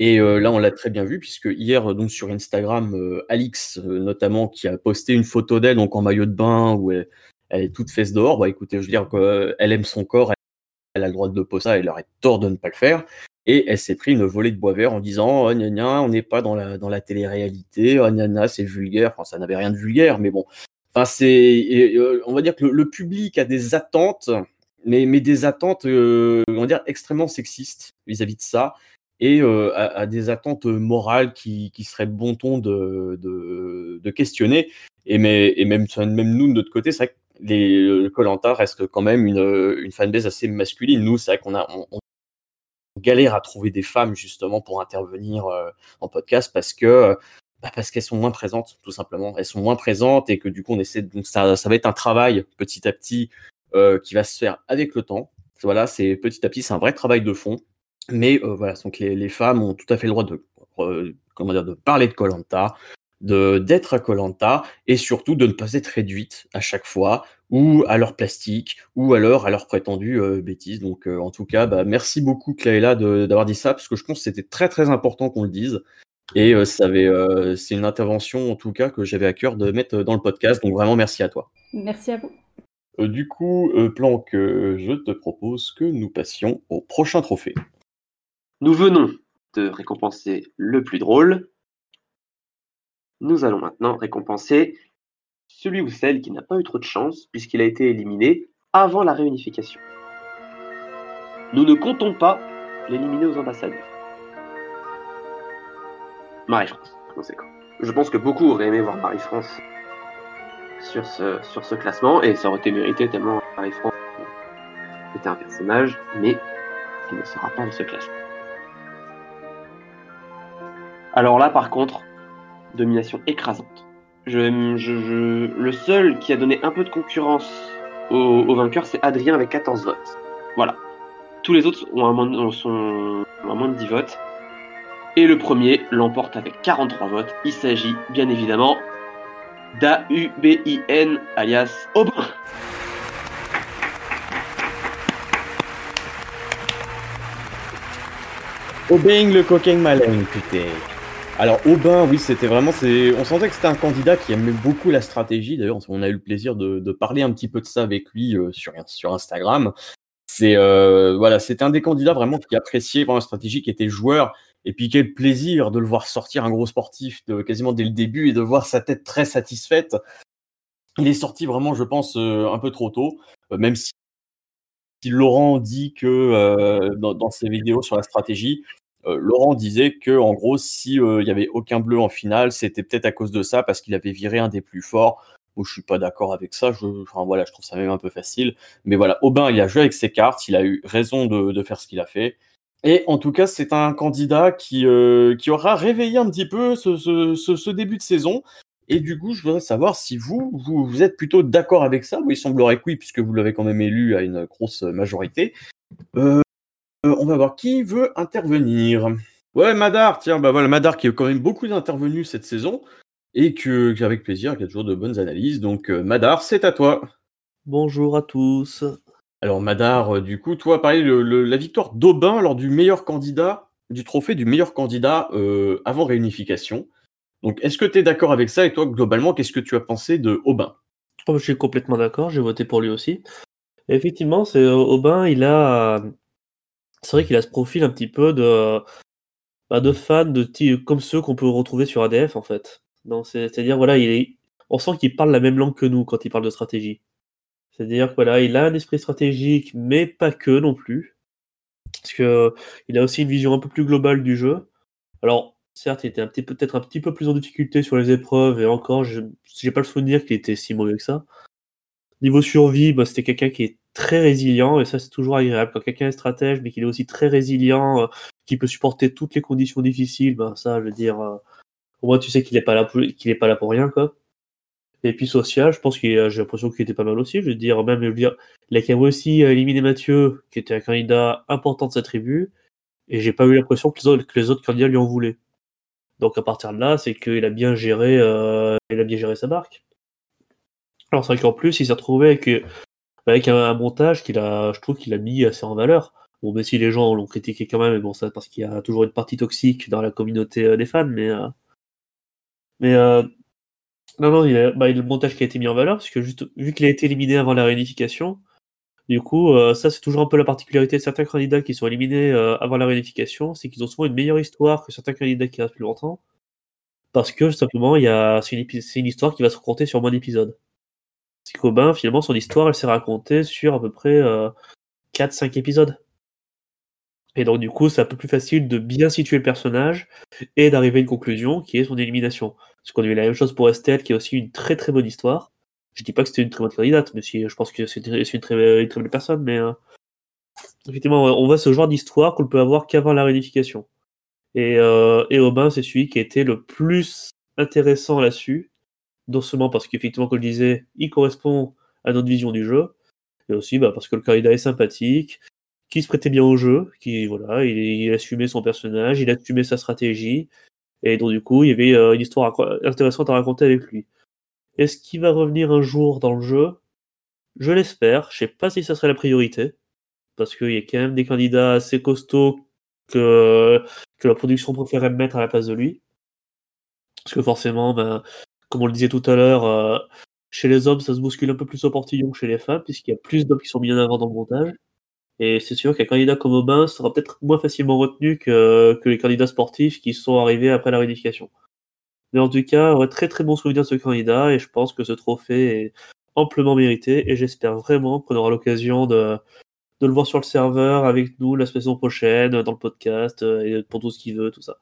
Et euh, là, on l'a très bien vu, puisque hier, donc sur Instagram, Alix, notamment, qui a posté une photo d'elle donc en maillot de bain, où elle, elle est toute fesse dehors. Bah écoutez, je veux dire qu'elle aime son corps, elle, a le droit de poser ça, elle aurait tort de ne pas le faire. Et elle s'est pris une volée de bois vert en disant oh, gna gna, on n'est pas dans la, dans la télé-réalité, oh, gna c'est vulgaire. Enfin, ça n'avait rien de vulgaire, mais bon. Enfin, c'est, euh, on va dire que le, public a des attentes, mais, mais des attentes, euh, on va dire, extrêmement sexistes vis-à-vis de ça et euh, à, des attentes morales qui, qui seraient bon ton de, de, de questionner. Et, mais, et même, même nous, de notre côté, c'est vrai que les Colanta reste quand même une, une fanbase assez masculine. Nous, c'est vrai qu'on a galère à trouver des femmes justement pour intervenir euh, en podcast parce que bah parce qu'elles sont moins présentes, tout simplement. Elles sont moins présentes et que du coup, on essaie. Donc, ça, ça va être un travail petit à petit euh, qui va se faire avec le temps. Voilà, c'est petit à petit, c'est un vrai travail de fond. Mais euh, voilà, donc les, les, femmes ont tout à fait le droit de, comment dire, de parler de Colanta, de d'être à Colanta, et surtout de ne pas être réduite à chaque fois, ou à leur plastique, ou alors à leur prétendue euh, bêtise. Donc, euh, en tout cas, bah, merci beaucoup Cléla d'avoir dit ça, parce que je pense que c'était très très important qu'on le dise. Et euh, c'est une intervention en tout cas que j'avais à cœur de mettre dans le podcast. Donc vraiment merci à toi. Merci à vous. Euh, du coup, euh, Planck, je te propose que nous passions au prochain trophée. Nous venons de récompenser le plus drôle. Nous allons maintenant récompenser celui ou celle qui n'a pas eu trop de chance puisqu'il a été éliminé avant la réunification. Nous ne comptons pas l'éliminer aux ambassadeurs. Marie-France, conséquent. Je pense que beaucoup auraient aimé voir Marie-France sur ce, sur ce classement et ça aurait été mérité tellement Marie-France était un personnage, mais elle ne sera pas dans ce classement. Alors là, par contre, domination écrasante. Le seul qui a donné un peu de concurrence au, au vainqueur, c'est Adrien avec 14 votes. Voilà. Tous les autres ont un moins de, sont, ont un moins de 10 votes. Et le premier l'emporte avec 43 votes. Il s'agit bien évidemment d'A-U-B-I-N alias Aubin. Aubin le coquin malin, putain. Alors Aubin, oui, c'était vraiment, on sentait que c'était un candidat qui aimait beaucoup la stratégie. D'ailleurs, on a eu le plaisir de, parler un petit peu de ça avec lui euh, sur, Instagram. C'est euh, voilà, c'était un des candidats vraiment qui appréciait vraiment la stratégie, qui était joueur. Et puis quel plaisir de le voir sortir un gros sportif de, quasiment dès le début et de voir sa tête très satisfaite. Il est sorti vraiment, je pense, euh, un peu trop tôt, même si, si Laurent dit que dans, ses vidéos sur la stratégie, Laurent disait que en gros, si il y avait aucun bleu en finale, c'était peut-être à cause de ça parce qu'il avait viré un des plus forts. Moi, je suis pas d'accord avec ça. Je, voilà, je trouve ça même un peu facile. Mais voilà, Aubin, il a joué avec ses cartes. Il a eu raison de, faire ce qu'il a fait. Et en tout cas, c'est un candidat qui, euh, qui aura réveillé un petit peu ce, début de saison. Et du coup, je voudrais savoir si vous, vous, êtes plutôt d'accord avec ça. Oui, il semblerait que oui, puisque vous l'avez quand même élu à une grosse majorité. Euh, on va voir qui veut intervenir. Ouais, Madar, tiens, bah voilà, Madar qui a quand même beaucoup d'intervenus cette saison et que, qu'avec plaisir, qui a toujours de bonnes analyses. Donc, euh, Madar, c'est à toi. Bonjour à tous. Alors, Madar, euh, du coup, toi, pareil, le, le, la victoire d'Aubin lors du meilleur candidat, du trophée du meilleur candidat euh, avant réunification. Donc, est-ce que tu es d'accord avec ça? Et toi, globalement, qu'est-ce que tu as pensé de Aubin? Oh, Je suis complètement d'accord, j'ai voté pour lui aussi. Effectivement, c'est Aubin, il a. C'est vrai qu'il a ce profil un petit peu de, bah, de fans de comme ceux qu'on peut retrouver sur ADF, en fait. C'est-à-dire, voilà, il est... on sent qu'il parle la même langue que nous quand il parle de stratégie. C'est-à-dire voilà, il a un esprit stratégique, mais pas que non plus. Parce que il a aussi une vision un peu plus globale du jeu. Alors, certes, il était peut-être un petit peu plus en difficulté sur les épreuves, et encore, je n'ai pas le souvenir qu'il était si mauvais que ça. Niveau survie, bah, c'était quelqu'un qui très résilient, et ça, c'est toujours agréable. Quand quelqu'un est stratège, mais qu'il est aussi très résilient, euh, qui peut supporter toutes les conditions difficiles, bah, ça, je veux dire, euh, au moins, tu sais qu'il n'est pas, là qu'il est pas là pour rien, quoi. Et puis social, je pense qu'il j'ai l'impression qu'il était pas mal aussi. Je veux dire, même, je veux dire, il a aussi éliminé Mathieu, qui était un candidat important de sa tribu, et j'ai pas eu l'impression que les autres, que les autres candidats lui en voulaient. Donc à partir de là, c'est qu'il a bien géré, euh, il a bien géré sa barque. Alors c'est vrai qu'en plus, il s'est retrouvé avec, avec un, montage qu'il a, je trouve qu'il a mis assez en valeur. Bon, même si les gens l'ont critiqué quand même, mais bon, ça parce qu'il y a toujours une partie toxique dans la communauté euh, des fans, mais euh, mais euh, non, non, il y a bah, le montage qui a été mis en valeur, parce que vu qu'il a été éliminé avant la réunification, du coup, ça c'est toujours un peu la particularité de certains candidats qui sont éliminés avant la réunification, c'est qu'ils ont souvent une meilleure histoire que certains candidats qui restent plus longtemps, parce que simplement, c'est une, une, histoire qui va se raconter sur moins d'épisodes. C'est qu'Aubin, finalement, son histoire, elle s'est racontée sur à peu près euh, 4-5 épisodes. Et donc, du coup, c'est un peu plus facile de bien situer le personnage et d'arriver à une conclusion qui est son élimination. Parce qu'on a eu la même chose pour Estelle, qui a aussi une très très bonne histoire. Je dis pas que c'était une très bonne candidate, mais si, je pense que c'est une, très, très belle personne. Mais euh, effectivement, on voit ce genre d'histoire qu'on ne peut avoir qu'avant la réunification. Et, euh, et Aubin, c'est celui qui a été le plus intéressant là-dessus. Non seulement parce qu'effectivement, comme je disais, il correspond à notre vision du jeu, mais aussi bah, parce que le candidat est sympathique, qui se prêtait bien au jeu, qui voilà, il, il assumait son personnage, il assumait sa stratégie, et donc du coup, il y avait euh, une histoire intéressante à raconter avec lui. Est-ce qu'il va revenir un jour dans le jeu? Je l'espère. Je sais pas si ça serait la priorité, parce qu'il y a quand même des candidats assez costauds que, que la production préférait mettre à la place de lui. Parce que forcément, ben, comme on le disait tout à l'heure, euh, chez les hommes, ça se bouscule un peu plus au portillon que chez les femmes, puisqu'il y a plus d'hommes qui sont mis en avant dans le montage. Et c'est sûr qu'un candidat comme Aubin sera peut-être moins facilement retenu que, que les candidats sportifs qui sont arrivés après la réunification. Mais en tout cas, très très bon souvenir de ce candidat et je pense que ce trophée est amplement mérité et j'espère vraiment qu'on aura l'occasion de, de le voir sur le serveur avec nous la saison prochaine, dans le podcast, et pour tout ce qu'il veut, tout ça.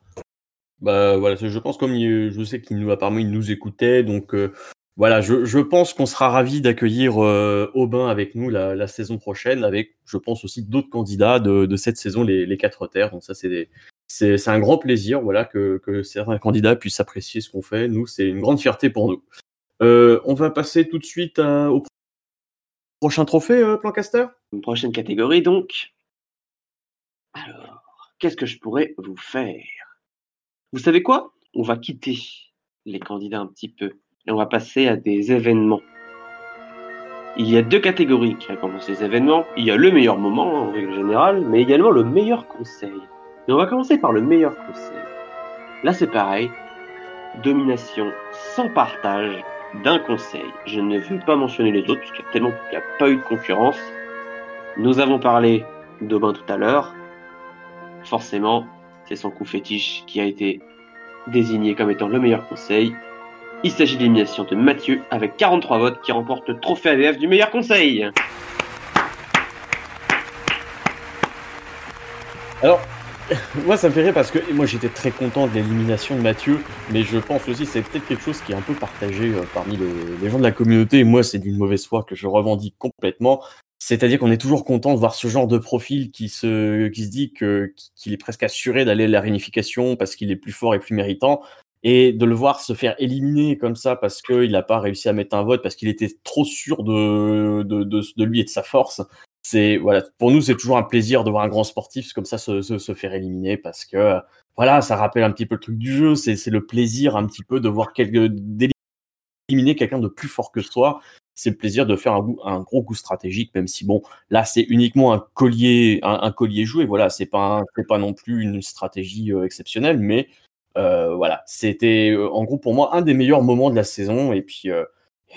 Bah voilà, je pense comme il, je sais qu'il nous apparemment il nous écoutait, donc euh, voilà, je, je pense qu'on sera ravi d'accueillir euh, Aubin avec nous la, la, saison prochaine, avec, je pense aussi d'autres candidats de, de, cette saison, les, les quatre terres. Donc ça, c'est c'est un grand plaisir, voilà, que, que certains candidats puissent apprécier ce qu'on fait. Nous, c'est une grande fierté pour nous. Euh, on va passer tout de suite à, au prochain trophée, euh, Plancaster? Prochaine catégorie, donc. Alors, qu'est-ce que je pourrais vous faire? Vous savez quoi? On va quitter les candidats un petit peu et on va passer à des événements. Il y a deux catégories qui récompensent les événements. Il y a le meilleur moment en règle générale, mais également le meilleur conseil. Mais on va commencer par le meilleur conseil. Là, c'est pareil. Domination sans partage d'un conseil. Je ne veux pas mentionner les autres, puisqu'il y a tellement qu'il n'y a pas eu de concurrence. Nous avons parlé d'Aubin tout à l'heure. Forcément, c'est son coup fétiche qui a été désigné comme étant le meilleur conseil. Il s'agit de l'élimination de Mathieu avec 43 votes qui remporte le trophée AVF du meilleur conseil. Alors, moi ça me fait rire parce que moi j'étais très content de l'élimination de Mathieu, mais je pense aussi que c'est peut-être quelque chose qui est un peu partagé euh, parmi les, gens de la communauté, moi c'est d'une mauvaise foi que je revendique complètement. C'est-à-dire qu'on est toujours content de voir ce genre de profil qui se, qui se dit que, qu'il est presque assuré d'aller à la réunification parce qu'il est plus fort et plus méritant. Et de le voir se faire éliminer comme ça parce qu'il n'a pas réussi à mettre un vote, parce qu'il était trop sûr de, de, de, lui et de sa force, c'est voilà pour nous c'est toujours un plaisir de voir un grand sportif comme ça se, se, se faire éliminer parce que voilà ça rappelle un petit peu le truc du jeu c'est c'est le plaisir un petit peu de voir quelque d'éliminer quelqu'un de plus fort que soi c'est le plaisir de faire un, gros coup stratégique même si bon là c'est uniquement un collier un, collier joué. Voilà c'est pas c'est pas non plus une stratégie euh, exceptionnelle mais euh, voilà. C'était euh, en gros pour moi un des meilleurs moments de la saison. Et puis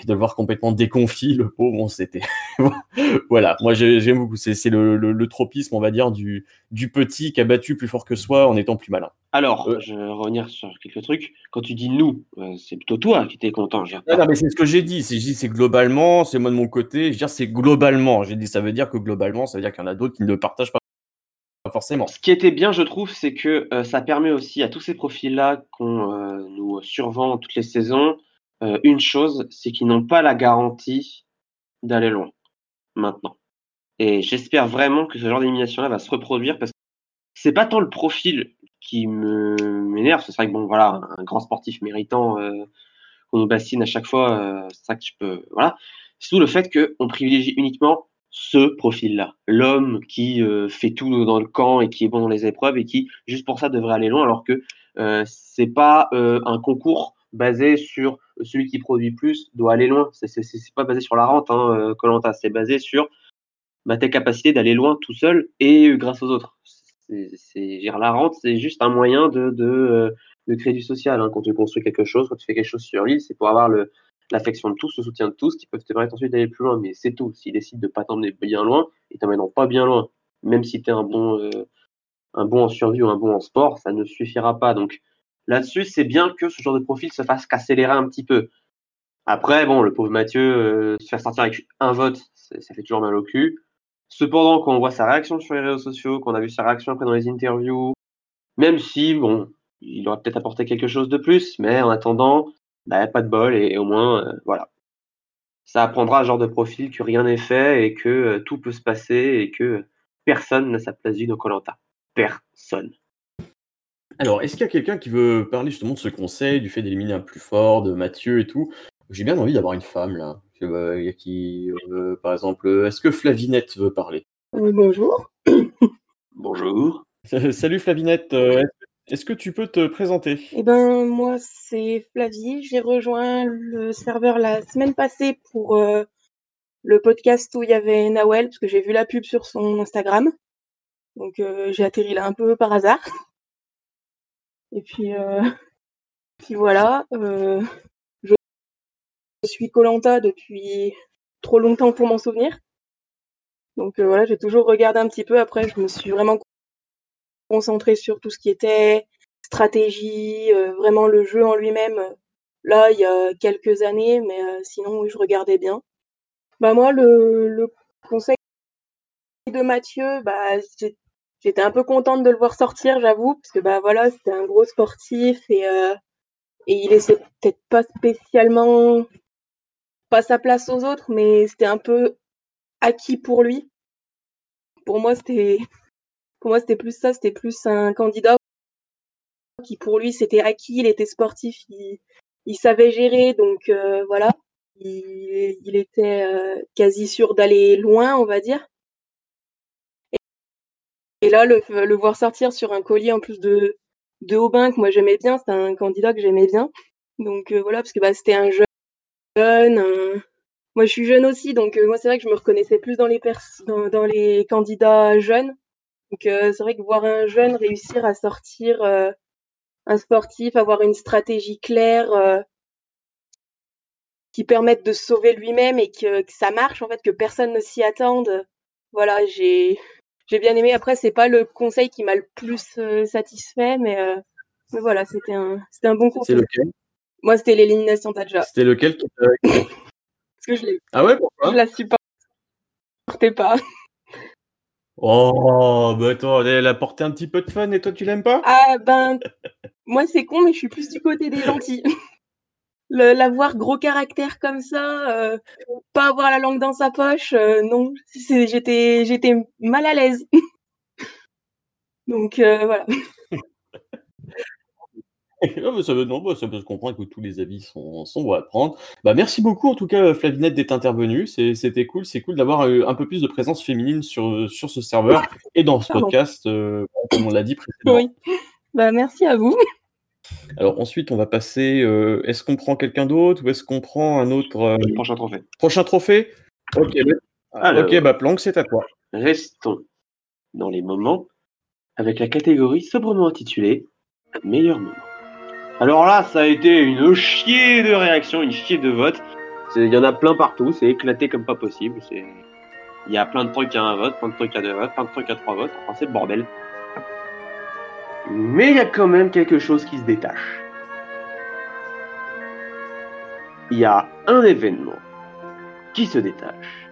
et de le voir complètement déconfit le pauvre bon, c'était voilà, moi j'ai- j'aime beaucoup. C'est le, le, le tropisme, on va dire, du, du petit qui a battu plus fort que soi en étant plus malin. Alors, Euh. je vais revenir sur quelques trucs. Quand tu dis nous, euh, c'est plutôt toi qui étais content. je non, mais c'est ce que j'ai dit. C'est je dis, c'est globalement, c'est moi de mon côté. Je veux dire, c'est globalement. J'ai dit, ça veut dire que globalement, ça veut dire qu'il y en a d'autres qui ne partagent pas forcément. Ce qui était bien, je trouve, c'est que euh, ça permet aussi à tous ces profils-là qu'on euh, nous survend toutes les saisons une chose, c'est qu'ils n'ont pas la garantie d'aller loin maintenant. Et j'espère vraiment que ce genre d'élimination-là va se reproduire parce que c'est pas tant le profil qui me m'énerve, c'est vrai que bon voilà, un grand sportif méritant euh, qu'on nous bassine à chaque fois, euh, c'est ça que je peux voilà. C'est surtout le fait qu'on privilégie uniquement ce profil-là, l'homme qui euh, fait tout dans le camp et qui est bon dans les épreuves et qui juste pour ça devrait aller loin, alors que euh, c'est pas euh, un concours basé sur celui qui produit plus doit aller loin. C'est pas basé sur la rente, hein, Colanta. c'est basé sur bah, tes capacités d'aller loin tout seul et euh, grâce aux autres. C'est, la rente, c'est juste un moyen de, de, euh, de créer du social. Hein. Quand tu construis quelque chose, quand tu fais quelque chose sur l'île, c'est pour avoir l'affection de tous, le soutien de tous, qui peuvent te permettre ensuite d'aller plus loin. Mais c'est tout. S'ils décident de pas t'emmener bien loin, ils t'emmèneront pas bien loin. Même si tu es un bon, euh, un bon en survie ou un bon en sport, ça ne suffira pas. Donc là-dessus, c'est bien que ce genre de profil se fasse accélérer un petit peu. Après, bon, le pauvre Mathieu, euh, se faire sortir avec un vote, ça fait toujours mal au cul. Cependant, quand on voit sa réaction sur les réseaux sociaux, qu'on a vu sa réaction après dans les interviews, même si, bon, il aurait peut-être apporté quelque chose de plus, mais en attendant, bah, pas de bol, et, au moins, euh, voilà. Ça apprendra à ce genre de profil que rien n'est fait et que euh, tout peut se passer et que personne n'a sa place vue dans Colanta. Personne. Alors, est-ce qu'il y a quelqu'un qui veut parler justement de ce conseil, du fait d'éliminer un plus fort, de Mathieu et tout? J'ai bien envie d'avoir une femme là. Il y a qui, euh, par exemple, euh, est-ce que Flavinette veut parler? Euh, bonjour. Bonjour. Salut Flavinette, euh, est-ce- est-ce que tu peux te présenter? Eh ben, moi, c'est Flavie. J'ai rejoint le serveur la semaine passée pour euh, le podcast où il y avait Nawel, parce que j'ai vu la pub sur son Instagram. Donc, euh, j'ai atterri là un peu par hasard. Et puis, euh, puis voilà. euh, je suis Colanta depuis trop longtemps pour m'en souvenir. Donc euh, voilà, j'ai toujours regardé un petit peu. Après, je me suis vraiment concentrée sur tout ce qui était stratégie, vraiment le jeu en lui-même. Là, il y a quelques années, mais sinon, je regardais bien. Bah moi, le, conseil de Mathieu, bah j'étais un peu contente de le voir sortir, j'avoue, parce que bah voilà, c'était un gros sportif et euh, et il laissait peut-être pas spécialement pas sa place aux autres, mais c'était un peu acquis pour lui. Pour moi, c'était pour moi c'était plus ça, c'était plus un candidat qui pour lui c'était acquis, il était sportif, il, il savait gérer, donc euh, voilà, il, il était euh, quasi sûr d'aller loin, on va dire. Et là, le, voir sortir sur un collier en plus de, de Aubin, que moi j'aimais bien, c'était un candidat que j'aimais bien. Donc euh, voilà, parce que bah, c'était un jeune, un- moi je suis jeune aussi, donc euh, moi c'est vrai que je me reconnaissais plus dans les, dans, les candidats jeunes. Donc euh, c'est vrai que voir un jeune réussir à sortir un sportif, avoir une stratégie claire qui permette de sauver lui-même et que ça marche en fait, que personne ne s'y attende. Voilà, j'ai j'ai bien aimé. Après, c'est pas le conseil qui m'a le plus euh, satisfait, mais, euh, mais voilà, c'était un c'était un bon C'est conseil. lequel? Moi, c'était l'élimination d'Adja. C'était lequel qui Parce que je l'ai Ah ouais, je pourquoi la supportais pas. Oh, bah attends, elle a apporté un petit peu de fun et toi tu l'aimes pas? Ah ben, moi c'est con, mais je suis plus du côté des gentils. Le, la voir gros caractère comme ça, euh, pas avoir la langue dans sa poche, euh, non, j'étais j'étais mal à l'aise. Donc euh, voilà. non, mais ça, veut- non, bah, ça peut se comprendre que tous les avis sont, sont bons à prendre. Bah, merci beaucoup en tout cas Flavinette d'être intervenue, c'était cool, c'est cool d'avoir un peu plus de présence féminine sur, sur ce serveur et dans ce Pardon. podcast, comme on l'a dit précédemment. Oui. Bah merci à vous. Alors ensuite on va passer, euh, est-ce qu'on prend quelqu'un d'autre ou est-ce qu'on prend un autre euh, Prochain trophée. prochain trophée? Ok, bah, Alors. ok, bah Planck c'est à toi. Restons dans les moments avec la catégorie sobrement intitulée Meilleur moment. Alors là, ça a été une chier de réactions, une chier de. C'est- Il y en a plein partout, c'est éclaté comme pas possible. Il y a plein de trucs à un vote, plein de trucs à deux votes, plein de trucs à trois votes. Enfin, c'est le bordel. Mais il y a quand même quelque chose qui se détache. Il y a un événement qui se détache.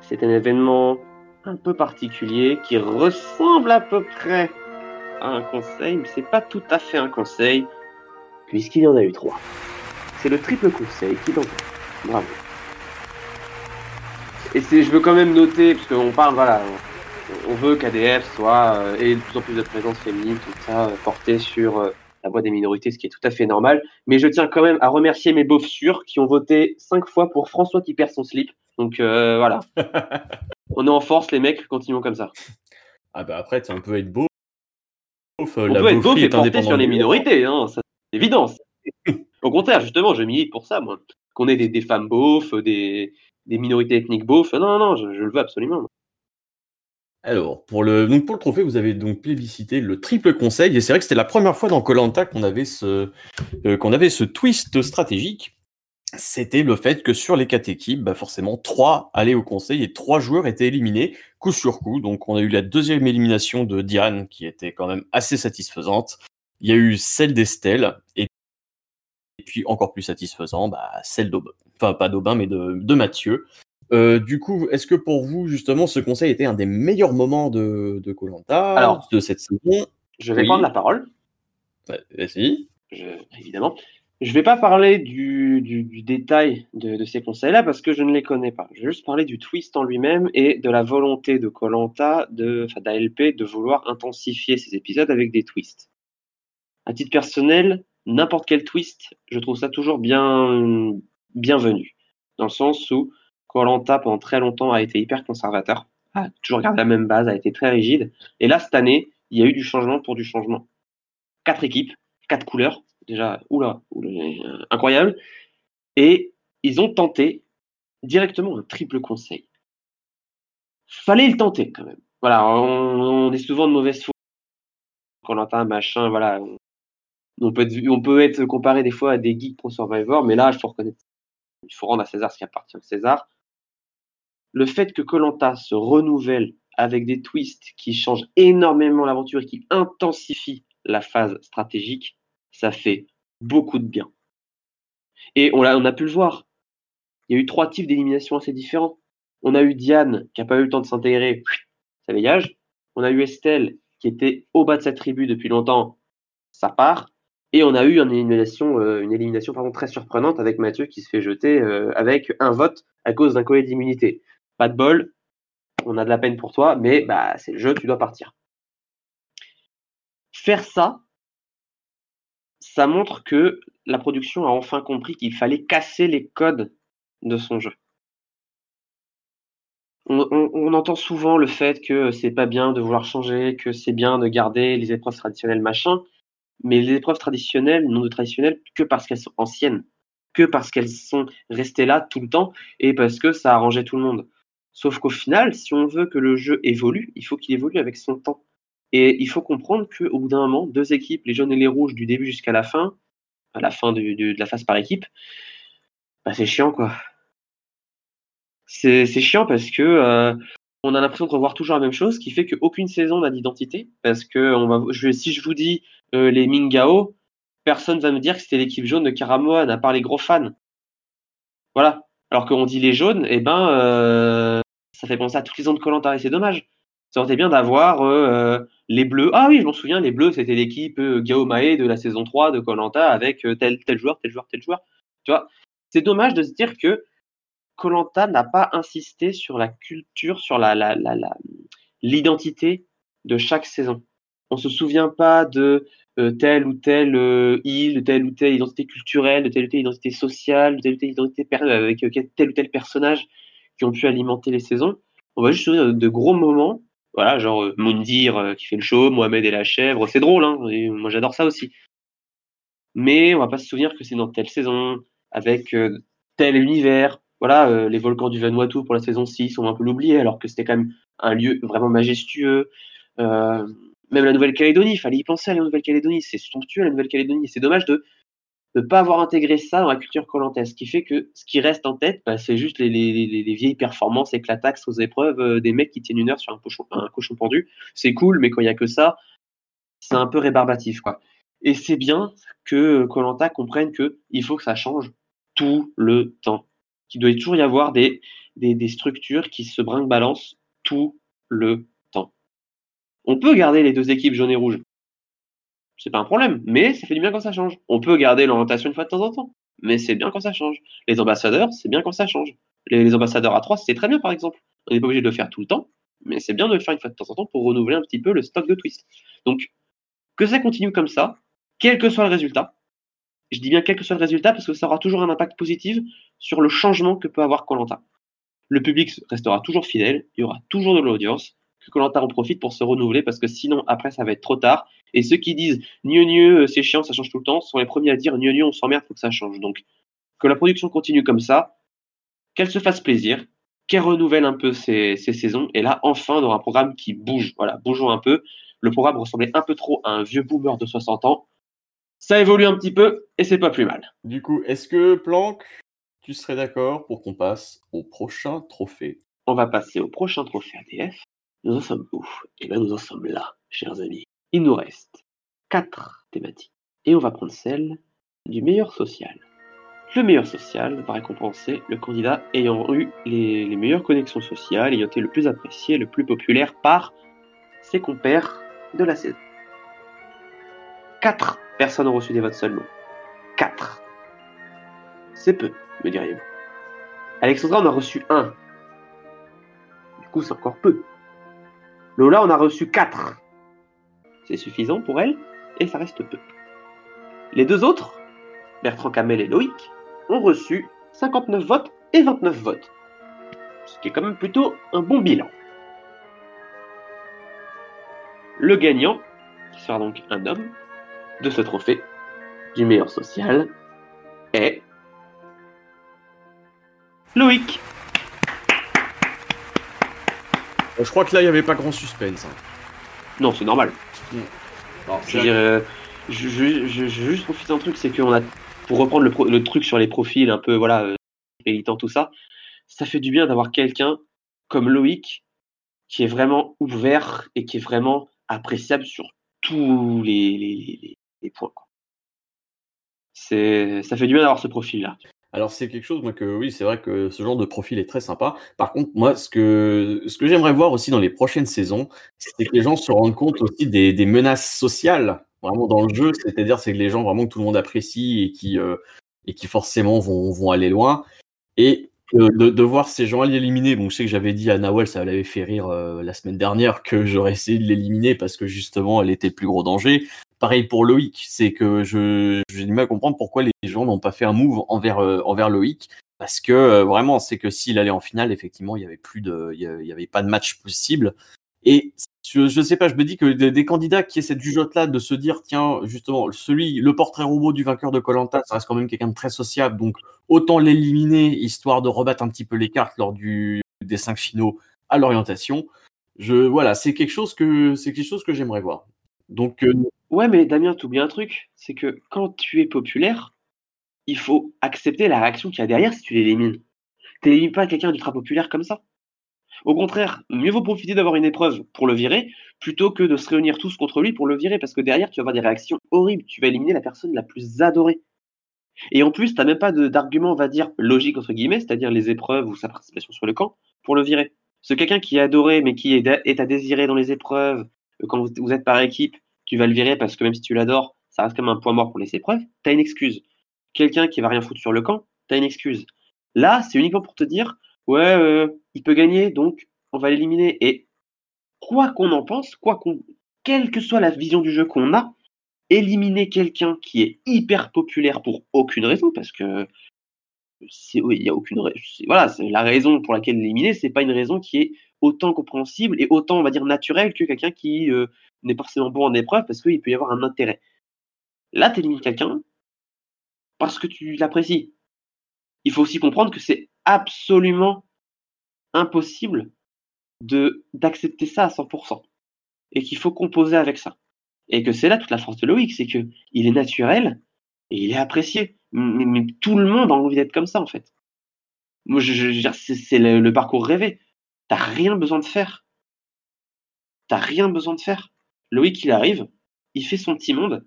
C'est un événement un peu particulier qui ressemble à peu près à un conseil, mais c'est pas tout à fait un conseil, puisqu'il y en a eu trois. C'est le triple conseil qui l'emporte. Bravo. Et je veux quand même noter, parce qu'on parle, voilà, on, veut qu'ADF soit, euh, ait de plus en plus de présence féminine, tout ça, euh, porté sur euh, la voix des minorités, ce qui est tout à fait normal. Mais je tiens quand même à remercier mes beaufs sûrs qui ont voté cinq fois pour François qui perd son slip. Donc euh, voilà. on est en force, les mecs, continuons comme ça. Ah bah après, tu on peut être beau. On peut être beau et porter sur les minorités, hein, c'est évident. Au contraire, justement, je milite pour ça, moi. Qu'on ait des, des femmes beaufs, des, des minorités ethniques beaufs. Non, non, je, je le veux absolument. Alors, pour le, donc pour le trophée, vous avez donc plébiscité le triple conseil, et c'est vrai que c'était la première fois dans Colanta qu'on avait ce euh, qu'on avait ce twist stratégique. C'était le fait que sur les quatre équipes, bah forcément, trois allaient au conseil et trois joueurs étaient éliminés coup sur coup. Donc, on a eu la deuxième élimination de Diane qui était quand même assez satisfaisante. Il y a eu celle d'Estelle et puis encore plus satisfaisant, bah, celle d'Aubin. Enfin, pas d'Aubin, mais de, de Mathieu. Euh, du coup, est-ce que pour vous, justement, ce conseil était un des meilleurs moments de de Colanta Alors, de cette saison? Je vais Oui. prendre la parole. Vas-y. évidemment. Je vais pas parler du, du, du détail de, de ces conseils-là parce que je ne les connais pas. Je vais juste parler du twist en lui-même et de la volonté de Colanta, de, enfin d'ALP, de vouloir intensifier ces épisodes avec des twists. À titre personnel, n'importe quel twist, je trouve ça toujours bien bienvenu. Dans le sens où Colanta, pendant très longtemps, a été hyper conservateur, a toujours gardé la même base, a été très rigide. Et là, cette année, il y a eu du changement pour du changement. Quatre équipes, quatre couleurs, déjà, oula, oula, incroyable. Et ils ont tenté directement un triple conseil. Fallait le tenter quand même. Voilà, on, on est souvent de mauvaise foi. Colanta, machin, voilà. On, on peut être, on peut être comparé des fois à des geeks pour Survivor, mais là, il faut reconnaître, il faut rendre à César ce qui appartient à César. Le fait que Colanta se renouvelle avec des twists qui changent énormément l'aventure et qui intensifient la phase stratégique, ça fait beaucoup de bien. Et on a, pu le voir. Il y a eu trois types d'élimination assez différents. On a eu Diane qui n'a pas eu le temps de s'intégrer, ça dégage. On a eu Estelle qui était au bas de sa tribu depuis longtemps, ça part. Et on a eu une élimination, euh, très surprenante avec Mathieu qui se fait jeter euh, avec un vote à cause d'un collet d'immunité. Pas de bol, on a de la peine pour toi, mais bah, c'est le jeu, tu dois partir. Faire ça, ça montre que la production a enfin compris qu'il fallait casser les codes de son jeu. On, entend souvent le fait que c'est pas bien de vouloir changer, que c'est bien de garder les épreuves traditionnelles, machin, mais les épreuves traditionnelles n'ont de traditionnelles que parce qu'elles sont anciennes, que parce qu'elles sont restées là tout le temps et parce que ça a arrangé tout le monde. Sauf qu'au final, si on veut que le jeu évolue, il faut qu'il évolue avec son temps. Et il faut comprendre qu'au bout d'un moment, deux équipes, les jaunes et les rouges, du début jusqu'à la fin, à la fin de, la phase par équipe, bah, c'est chiant quoi. C'est chiant parce que euh, on a l'impression de revoir toujours la même chose, qui fait qu'aucune saison n'a d'identité. Parce que si je vous dis euh, les Mingao, personne va me dire que c'était l'équipe jaune de Karamoan, à part les gros fans. Voilà. Alors qu'on dit les jaunes, et ben euh, ça fait penser à toutes les ans de Colanta et c'est dommage. Ça aurait été bien d'avoir euh, les bleus. Ah oui, je m'en souviens, les bleus, c'était l'équipe euh, Gao Mae de la saison 3 de Colanta avec euh, tel, tel joueur, tel joueur, tel joueur. Tu vois, c'est dommage de se dire que Colanta n'a pas insisté sur la culture, sur la, la, la- l'identité de chaque saison. On se souvient pas de euh, telle ou telle euh, île, telle ou telle identité culturelle, de telle ou telle identité sociale, de telle ou telle identité per- avec euh, tel ou tel personnage qui ont pu alimenter les saisons. On va juste se souvenir de, gros moments, voilà, genre euh, Moundir euh, qui fait le show, Mohamed et la chèvre, c'est drôle, hein, moi j'adore ça aussi. Mais on va pas se souvenir que c'est dans telle saison, avec euh, tel univers. Voilà, euh, les volcans du Vanuatu pour la saison 6, on va un peu l'oublier, alors que c'était quand même un lieu vraiment majestueux. Même la Nouvelle-Calédonie, il fallait y penser à la Nouvelle-Calédonie, c'est somptueux la Nouvelle-Calédonie. C'est dommage de ne pas avoir intégré ça dans la culture collantaise, ce qui fait que ce qui reste en tête, bah, c'est juste les, les, les, les vieilles performances éclataxes aux épreuves euh, des mecs qui tiennent une heure sur un cochon, pendu. C'est cool, mais quand il y a que ça, c'est un peu rébarbatif, quoi. Et c'est bien que Colanta comprenne que il faut que ça change tout le temps. Qu'il doit toujours y avoir des, des, des structures qui se brinque-balancent tout le temps. On peut garder les deux équipes jaune et rouge. C'est pas un problème, mais ça fait du bien quand ça change. On peut garder l'orientation une fois de temps en temps, mais c'est bien quand ça change. Les ambassadeurs, c'est bien quand ça change. Les, ambassadeurs à 3, c'est très bien par exemple. On n'est pas obligé de le faire tout le temps, mais c'est bien de le faire une fois de temps en temps pour renouveler un petit peu le stock de twist. Donc, que ça continue comme ça, quel que soit le résultat. Je dis bien quel que soit le résultat parce que ça aura toujours un impact positif sur le changement que peut avoir Colanta. Le public restera toujours fidèle, il y aura toujours de l'audience, que Colanta en profite pour se renouveler parce que sinon après ça va être trop tard. Et ceux qui disent mieux mieux c'est chiant, ça change tout le temps, sont les premiers à dire mieux mieux on s'emmerde, faut que ça change. Donc que la production continue comme ça, qu'elle se fasse plaisir, qu'elle renouvelle un peu ses, ses saisons, et là enfin on aura un programme qui bouge. Voilà, bougeons un peu. Le programme ressemblait un peu trop à un vieux boomer de 60 ans. Ça évolue un petit peu et c'est pas plus mal. Du coup, est-ce que Planck, tu serais d'accord pour qu'on passe au prochain trophée? On va passer au prochain trophée ADF. Nous en sommes où Eh bien, nous en sommes là, chers amis. Il nous reste quatre thématiques. Et on va prendre celle du meilleur social. Le meilleur social va récompenser le candidat ayant eu les, meilleures connexions sociales, ayant été le plus apprécié, le plus populaire par ses compères de la saison. Quatre personnes ont reçu des votes seulement. Quatre. C'est peu, me diriez-vous. Alexandra en a reçu un. Du coup, c'est encore peu. Lola en a reçu 4. C'est suffisant pour elle, et ça reste peu. Les deux autres, Bertrand Camel et Loïc, ont reçu 59 votes et 29 votes. Ce qui est quand même plutôt un bon bilan. Le gagnant, qui sera donc un homme, de ce trophée du meilleur social, est Loïc. Euh, Je crois que là, il n'y avait pas grand suspense. hein. Non, c'est normal. Alors, Je euh, je, je, je, juste profiter d'un truc, c'est qu'on a, pour reprendre le, pro- le truc sur les profils un peu, voilà, euh, militant, tout ça, ça fait du bien d'avoir quelqu'un comme Loïc qui est vraiment ouvert et qui est vraiment appréciable sur tous les, les, les, points. C'est, ça fait du bien d'avoir ce profil-là. Alors c'est quelque chose moi que oui c'est vrai que ce genre de profil est très sympa. Par contre moi ce que ce que j'aimerais voir aussi dans les prochaines saisons c'est que les gens se rendent compte aussi des, des menaces sociales vraiment dans le jeu. C'est-à-dire c'est que les gens vraiment que tout le monde apprécie et qui euh, et qui forcément vont vont aller loin. Et de, de voir ces gens éliminés bon je sais que j'avais dit à Nawel ça l'avait fait rire euh, la semaine dernière que j'aurais essayé de l'éliminer parce que justement elle était le plus gros danger Pareil pour Loïc, c'est que je j'ai du mal à comprendre pourquoi les gens n'ont pas fait un move envers euh, envers Loïc parce que euh, vraiment c'est que s'il allait en finale effectivement il y avait plus de il y avait- pas de match possible et je, je sais pas je me dis que des, candidats qui aient cette jugeote là de se dire tiens justement celui le portrait robot du vainqueur de Colanta ça reste quand même quelqu'un de très sociable donc autant l'éliminer histoire de rebattre un petit peu les cartes lors du des cinq finaux à l'orientation Je, voilà, c'est quelque chose que c'est quelque chose que j'aimerais voir. Donc, euh, Ouais, mais Damien, t'oublies un truc, c'est que quand tu es populaire, il faut accepter la réaction qu'il y a derrière si tu l'élimines. T'élimines pas quelqu'un d'ultra populaire comme ça. Au contraire, mieux vaut profiter d'avoir une épreuve pour le virer, plutôt que de se réunir tous contre lui pour le virer, parce que derrière, tu vas avoir des réactions horribles. Tu vas éliminer la personne la plus adorée. Et en plus, t'as même pas d'argument, on va dire, logique, entre guillemets, c'est-à-dire les épreuves ou sa participation sur le camp, pour le virer. C'est quelqu'un qui est adoré, mais qui est, est à désirer dans les épreuves, quand vous, êtes par équipe, tu vas le virer parce que même si tu l'adores, ça reste comme un point mort pour les épreuves, t'as une excuse. Quelqu'un qui va rien foutre sur le camp, t'as une excuse. Là, c'est uniquement pour te dire, ouais, euh, il peut gagner, donc on va l'éliminer. Et quoi qu'on en pense, quoi qu'on, quelle que soit la vision du jeu qu'on a, éliminer quelqu'un qui est hyper populaire pour aucune raison, parce que il a aucune. Voilà, c'est la raison pour laquelle l'éliminer, c'est pas une raison qui est autant compréhensible et autant, on va dire, naturelle que quelqu'un qui euh, n'est pas forcément bon en épreuve parce qu'il peut y avoir un intérêt. Là, tu élimines quelqu'un parce que tu l'apprécies. Il faut aussi comprendre que c'est absolument impossible d'accepter ça à 100% et qu'il faut composer avec ça. Et que c'est là toute la force de Loïc, c'est que il est naturel et il est apprécié. Mais, tout le monde a envie d'être comme ça en fait. Moi, je, c'est le parcours rêvé. T'as rien besoin de faire. T'as rien besoin de faire. Loïc, il arrive, il fait son petit monde,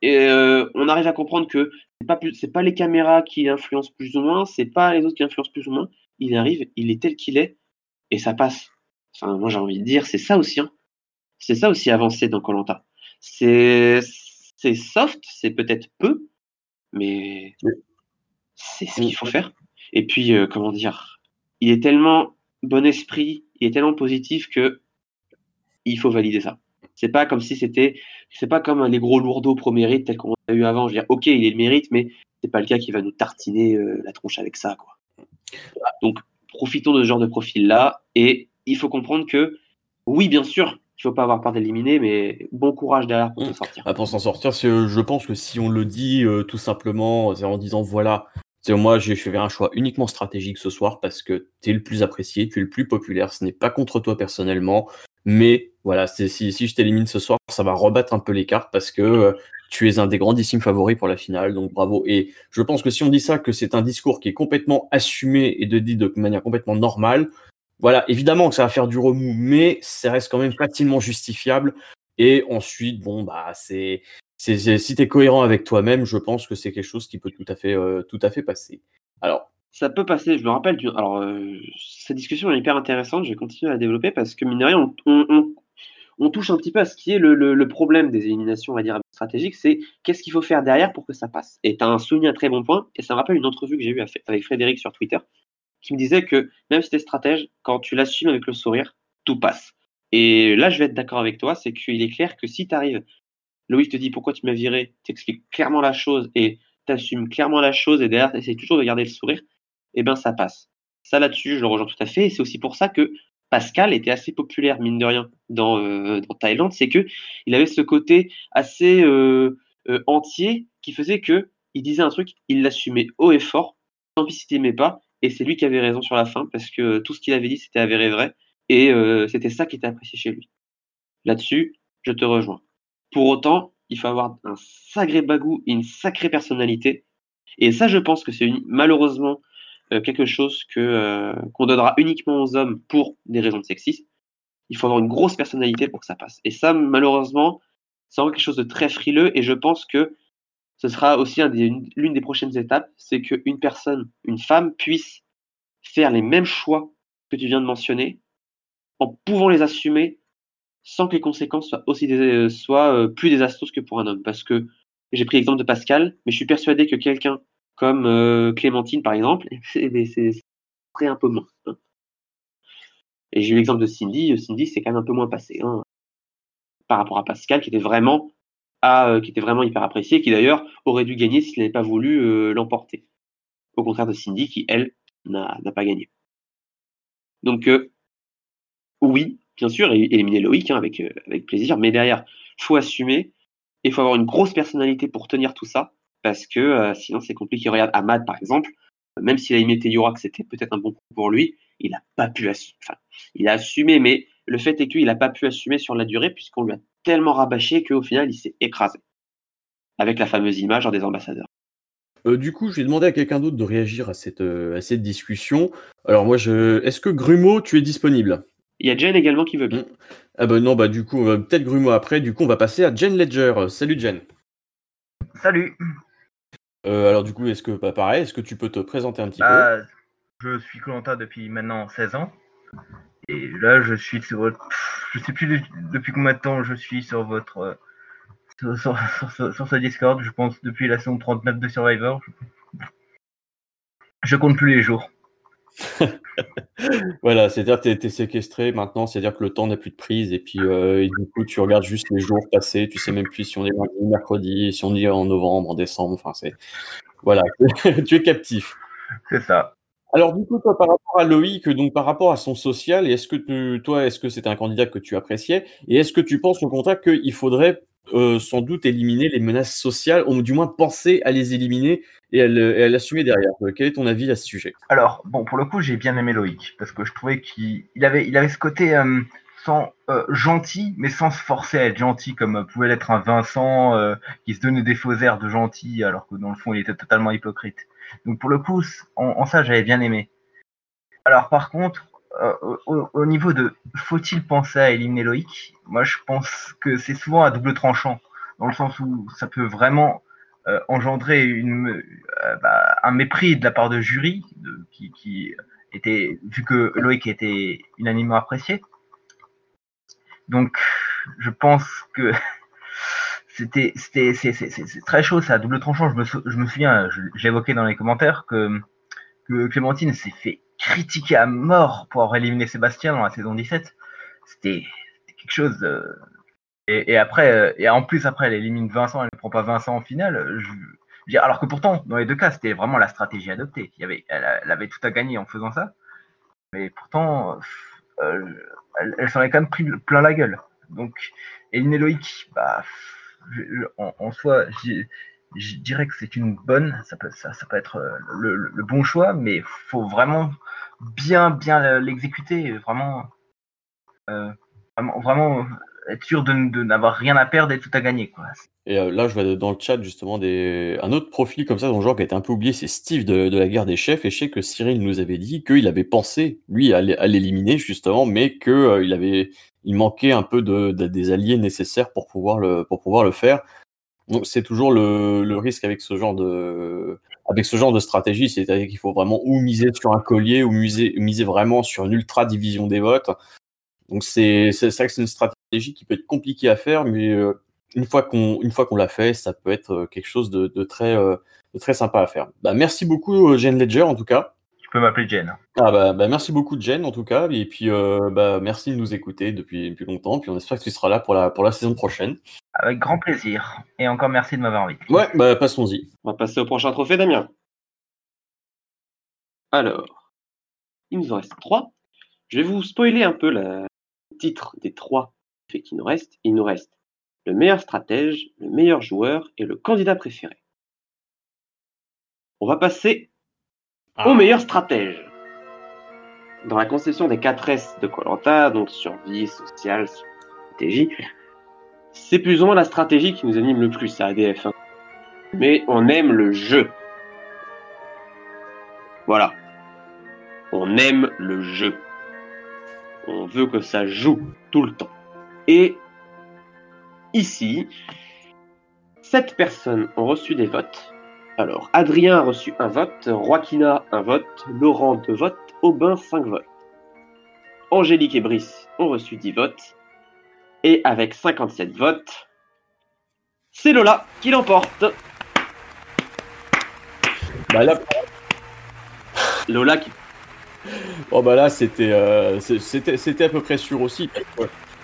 et euh, on arrive à comprendre que c'est pas plus, c'est pas les caméras qui influencent plus ou moins, c'est pas les autres qui influencent plus ou moins. Il arrive, il est tel qu'il est, et ça passe. Enfin, moi j'ai envie de dire, c'est ça aussi. Hein. C'est ça aussi avancer dans Colanta. C'est c'est soft, c'est peut-être peu, mais c'est ce qu'il faut faire. Et puis, euh, comment dire, il est tellement bon esprit, il est tellement positif que il faut valider ça. C'est pas comme si c'était, c'est pas comme les gros lourdeaux pro mérite tel qu'on a eu avant. Je veux dire, ok, il est le mérite, mais c'est pas le cas qui va nous tartiner euh, la tronche avec ça, quoi. Voilà. Donc, profitons de ce genre de profil-là, et il faut comprendre que, oui, bien sûr, il faut pas avoir peur d'éliminer, mais bon courage derrière pour s'en sortir. Ah, pour s'en sortir, euh, je pense que si on le dit euh, tout simplement, en disant voilà, moi j'ai fait un choix uniquement stratégique ce soir parce que tu es le plus apprécié, tu es le plus populaire, ce n'est pas contre toi personnellement, mais voilà, si je t'élimine ce soir, ça va rebattre un peu les cartes parce que euh, tu es un des grandissimes favoris pour la finale, donc bravo. Et je pense que si on dit ça, que c'est un discours qui est complètement assumé et de dit de manière complètement normale, voilà, évidemment que ça va faire du remous, mais ça reste quand même facilement justifiable. Et ensuite, bon, bah, c'est, si tu es cohérent avec toi-même, je pense que c'est quelque chose qui peut tout à fait, euh, tout à fait passer. Alors, Ça peut passer, je me rappelle. Alors, euh, cette discussion est hyper intéressante, je vais continuer à la développer parce que, mine de rien, on, touche un petit peu à ce qui est le, le- le problème des éliminations, on va dire, stratégiques, c'est qu'est-ce qu'il faut faire derrière pour que ça passe? Et tu as un souligné un très bon point, et ça me rappelle une entrevue que j'ai eue avec Frédéric sur Twitter, qui me disait que même si tu es stratège, quand tu l'assumes avec le sourire, tout passe. Et là, je vais être d'accord avec toi, c'est qu'il est clair que si tu arrives, Loïc te dit pourquoi tu m'as viré, t'expliques clairement la chose et t'assumes clairement la chose et derrière t'essayes toujours de garder le sourire, eh ben ça passe. Ça là-dessus, je le rejoins tout à fait. Et c'est aussi pour ça que Pascal était assez populaire, mine de rien, dans, euh, dans Thaïlande, c'est que il avait ce côté assez euh, euh, entier qui faisait que il disait un truc, il l'assumait haut et fort, tant pis si t'aimais pas, et c'est lui qui avait raison sur la fin, parce que tout ce qu'il avait dit, c'était avéré vrai, et c'était ça qui était apprécié chez lui. Là-dessus, je te rejoins. Pour autant, il faut avoir un sacré bagou et une sacrée personnalité. Et ça, je pense que c'est malheureusement euh, quelque chose euh, qu'on donnera uniquement aux hommes pour des raisons de sexisme. Il faut avoir une grosse personnalité pour que ça passe. Et ça, malheureusement, c'est quelque chose de très frileux. Et je pense que ce sera aussi l'une des prochaines étapes, c'est qu'une personne, une femme, puisse faire les mêmes choix que tu viens de mentionner, en pouvant les assumer sans que les conséquences soient aussi euh, soient euh, plus désastreuses que pour un homme. Parce que j'ai pris l'exemple de Pascal, mais je suis persuadé que quelqu'un comme euh, Clémentine, par exemple, c'est un peu moins. hein. Et j'ai eu l'exemple de Cindy. Cindy, c'est quand même un peu moins passé hein, par rapport à Pascal, qui était vraiment à, euh, qui était vraiment hyper apprécié, qui d'ailleurs aurait dû gagner s'il n'avait pas voulu euh, l'emporter. Au contraire de Cindy, qui elle n'a pas gagné. Donc euh, oui, bien sûr, éliminer Loïc hein, avec, euh, avec plaisir, mais derrière, faut assumer et il faut avoir une grosse personnalité pour tenir tout ça, parce que euh, sinon c'est compliqué. Regarde Ahmad par exemple, même s'il a imité Yorak, c'était peut-être un bon coup pour lui, il n'a pas pu assumer. Il a assumé, mais Le fait est qu'il n'a pas pu assumer sur la durée puisqu'on lui a tellement rabâché qu'au final, il s'est écrasé. Avec la fameuse image des ambassadeurs. Euh, du coup, je vais demander à quelqu'un d'autre de réagir à cette, euh, à cette discussion. Alors moi, est-ce que Grumeau, tu es disponible? Il y a Jen également qui veut bien. Ah ben non, bah du coup, peut-être Grumeau après. Du coup, on va passer à Jen Ledger. Salut Jen. Salut. Euh, alors du coup, est-ce que, bah, pareil, est-ce que tu peux te présenter un petit Bah, je suis Colanta depuis maintenant 16 ans. Et là, je suis sur votre... Je sais plus de- depuis combien de temps je suis sur votre... euh, Sur, sur, sur ce- sur ce Discord, je pense depuis la saison 39 de Survivor. Je compte plus les jours. Voilà, c'est-à-dire que tu es, séquestré maintenant, c'est-à-dire que le temps n'a plus de prise et puis euh, et du coup, tu regardes juste les jours passés, tu sais même plus si on est lundi, mercredi, si on est en novembre, en décembre, enfin c'est... Voilà, tu es captif. C'est ça. Alors du coup, toi, par rapport à Loïc, donc par rapport à son social, est-ce que tu, toi, est-ce que c'était un candidat que tu appréciais Et est-ce que tu penses au contraire qu'il faudrait euh, sans doute éliminer les menaces sociales, ou du moins penser à les éliminer et à, l'assumer derrière Euh, Quel est ton avis à ce sujet? Alors, bon, pour le coup, j'ai bien aimé Loïc, parce que je trouvais qu'il il avait, il avait ce côté euh, sans, gentil, mais sans se forcer à être gentil, comme pouvait l'être un Vincent qui se donnait des faux airs de gentil, alors que dans le fond, il était totalement hypocrite. Donc, pour le coup, en ça, j'avais bien aimé. Alors, par contre, euh, au, au niveau de faut-il penser à éliminer Loïc Moi, je pense que c'est souvent à double tranchant, dans le sens où ça peut vraiment euh, engendrer euh, bah, un mépris de la part de jury, qui, était, vu que Loïc était unanimement apprécié. Donc, je pense que c'était, très chaud, c'est à double tranchant. Je me, je me souviens, je, je l'évoquais dans les commentaires, que Clémentine s'est fait critiquer à mort pour avoir éliminé Sébastien dans la saison 17. C'était quelque chose. de- Et, après, et en plus après, elle élimine Vincent, elle ne prend pas Vincent en finale. Je, alors que pourtant, dans les deux cas, c'était vraiment la stratégie adoptée. Il y avait, elle, avait tout à gagner en faisant ça. Mais pourtant, euh, elle, s'en est quand même pris plein la gueule. Donc, éliminer Loïc, bah, en, en soi, je dirais que c'est une bonne, ça peut, ça, ça peut être euh, le, bon choix, mais faut vraiment bien, bien l'exécuter, vraiment, euh, vraiment, être sûr de, n'avoir rien à perdre et tout à gagner, quoi. Et euh, là, je vois dans le chat justement un autre profil comme ça, dans le genre qui a été un peu oublié, c'est Steve de, la guerre des chefs. Et je sais que Cyril nous avait dit qu'il avait pensé, lui, à l'é- à l'éliminer justement, mais qu'il il avait, il manquait un peu de- des alliés nécessaires pour pouvoir le, pour pouvoir le faire. Donc c'est toujours le, le risque avec ce genre de, avec ce genre de stratégie, c'est-à-dire qu'il faut vraiment ou miser sur un collier ou miser, miser vraiment sur une ultra division des votes. Donc c'est vrai que c'est une stratégie qui peut être compliquée à faire, mais euh, une fois qu'on une fois qu'on l'a fait, ça peut être euh, quelque chose de, de très euh, de très sympa à faire. Bah, merci beaucoup Jen Ledger en tout cas. Peux m'appeler Jen. Ah bah, bah, merci beaucoup Jen en tout cas et puis euh, bah merci de nous écouter depuis depuis longtemps puis on espère que tu seras là pour la pour la saison prochaine. Avec grand plaisir. Et encore merci de m'avoir invité. Ouais, bah passons-y. On va passer au prochain trophée, Damien. Alors, il nous en reste trois. Je vais vous spoiler un peu le titre des trois trophées qui nous restent. Il nous reste le meilleur stratège, le meilleur joueur et le candidat préféré. On va passer au meilleur stratège. Dans la conception des 4 S de Colanta, donc survie, social, stratégie, c'est plus ou moins la stratégie qui nous anime le plus à ADF. Mais on aime le jeu. Voilà. On aime le jeu. On veut que ça joue tout le temps. Et ici, sept personnes ont reçu des votes. Alors, Adrien a reçu un vote, Joaquina un vote, Laurent deux votes, Aubin cinq votes. Angélique et Brice ont reçu 10 votes. Et avec 57 votes, c'est Lola qui l'emporte. Bah là, Lola qui Oh bah là, c'était euh, c'est- c'était c'était à peu près sûr aussi.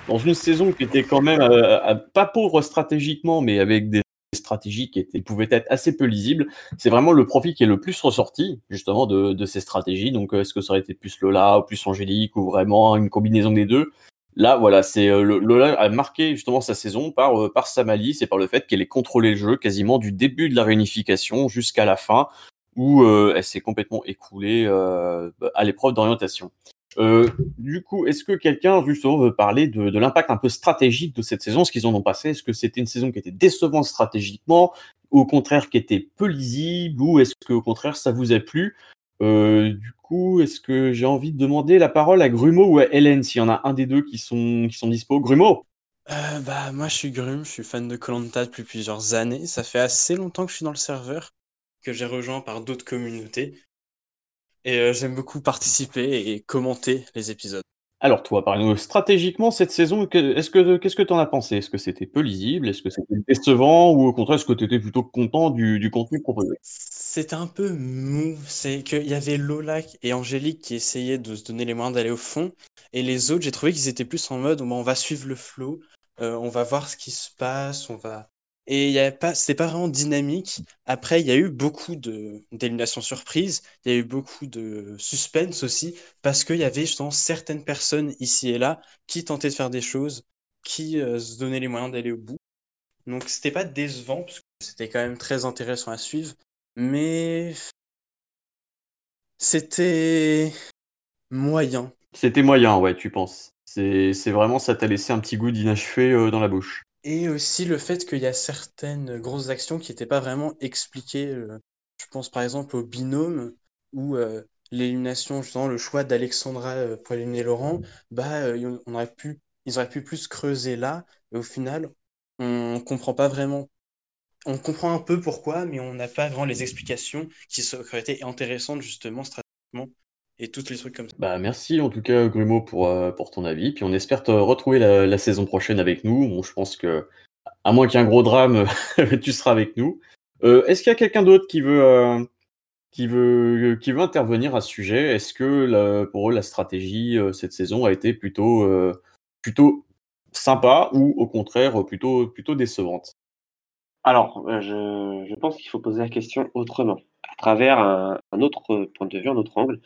Dans une saison qui était quand même euh, euh, pas pauvre stratégiquement, mais avec des stratégies qui pouvaient être assez peu lisibles, c'est vraiment le profil qui est le plus ressorti justement de, ces stratégies. Donc euh, est-ce que ça aurait été plus Lola ou plus Angélique ou vraiment une combinaison des deux? Là, voilà, c'est euh, Lola a marqué justement sa saison par euh, par sa malice et par le fait qu'elle ait contrôlé le jeu quasiment du début de la réunification jusqu'à la fin où elle s'est complètement écroulée euh, à l'épreuve d'orientation. Euh, du coup, est-ce que quelqu'un justement veut parler de, l'impact un peu stratégique de cette saison, ce qu'ils en ont passé? Est-ce que c'était une saison qui était décevante stratégiquement, au contraire qui était peu lisible, ou est-ce que au contraire ça vous a plu? Euh, Du coup, est-ce que j'ai envie de demander la parole à Grumeau ou à Hélène, s'il y en a un des deux qui sont, qui sont dispo? Grumeau Euh, bah, moi, je suis Grum, je suis fan de Koh-Lanta depuis plusieurs années. Ça fait assez longtemps que je suis dans le serveur, que j'ai rejoint par d'autres communautés. Et euh, j'aime beaucoup participer et commenter les épisodes. Alors toi, par exemple, stratégiquement, cette saison, que- est-ce que qu'est-ce que tu en as pensé? Est-ce que c'était peu lisible? Est-ce que c'était décevant? Ou au contraire, est-ce que tu étais plutôt content du, du contenu proposé? C'était un peu mou. C'est qu'il y avait Lola et Angélique qui essayaient de se donner les moyens d'aller au fond. Et les autres, j'ai trouvé qu'ils étaient plus en mode, on va suivre le flow, euh, on va voir ce qui se passe, on va... Et y avait pas, pas vraiment dynamique. Après, il y a eu beaucoup de d'éliminations surprises, il y a eu beaucoup de suspense aussi, parce qu'il y avait justement certaines personnes ici et là qui tentaient de faire des choses, qui euh, se donnaient les moyens d'aller au bout. Donc c'était pas décevant, parce que c'était quand même très intéressant à suivre, mais c'était moyen. C'était moyen, ouais, tu penses C'est c'est vraiment ça t'a laissé un petit goût d'inachevé euh, dans la bouche. Et aussi le fait qu'il y a certaines grosses actions qui n'étaient pas vraiment expliquées. euh, Je pense par exemple au binôme ou euh, l'élimination, justement, le choix d'Alexandra euh, pour éliminer Laurent, bah, euh, on aurait pu, ils auraient pu plus creuser là. Et au final, on comprend pas vraiment. On comprend un peu pourquoi, mais on n'a pas vraiment les explications qui se- qui auraient été intéressantes justement stratégiquement et tous les trucs comme ça. Bah merci en tout cas Grumeau pour, euh, pour ton avis. Puis on espère te retrouver la, la saison prochaine avec nous. Bon, je pense que à moins qu'il y ait un gros drame, tu seras avec nous. Euh, Est-ce qu'il y a quelqu'un d'autre qui veut euh, qui veut qui veut intervenir à ce sujet? Est-ce que la- pour eux la stratégie euh, cette saison a été plutôt euh, plutôt sympa ou au contraire plutôt plutôt décevante? Alors, euh, je, je pense qu'il faut poser la question autrement, à travers un, un autre point de vue, un autre angle.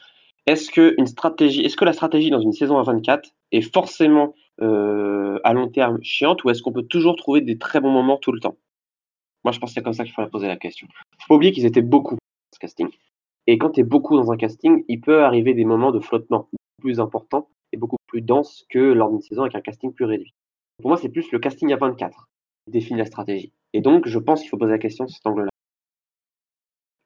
Est-ce que une stratégie, est-ce que la stratégie dans une saison à 24 est forcément euh, à long terme chiante ou est-ce qu'on peut toujours trouver des très bons moments tout le temps? Moi, je pense que c'est comme ça qu'il faudrait poser la question. Faut pas oublier qu'ils étaient beaucoup dans ce casting. Et quand tu es beaucoup dans un casting, il peut arriver des moments de flottement beaucoup plus importants et beaucoup plus denses que lors d'une saison avec un casting plus réduit. Pour moi, c'est plus le casting à 24 qui définit la stratégie. Et donc, je pense qu'il faut poser la question de cet angle-là.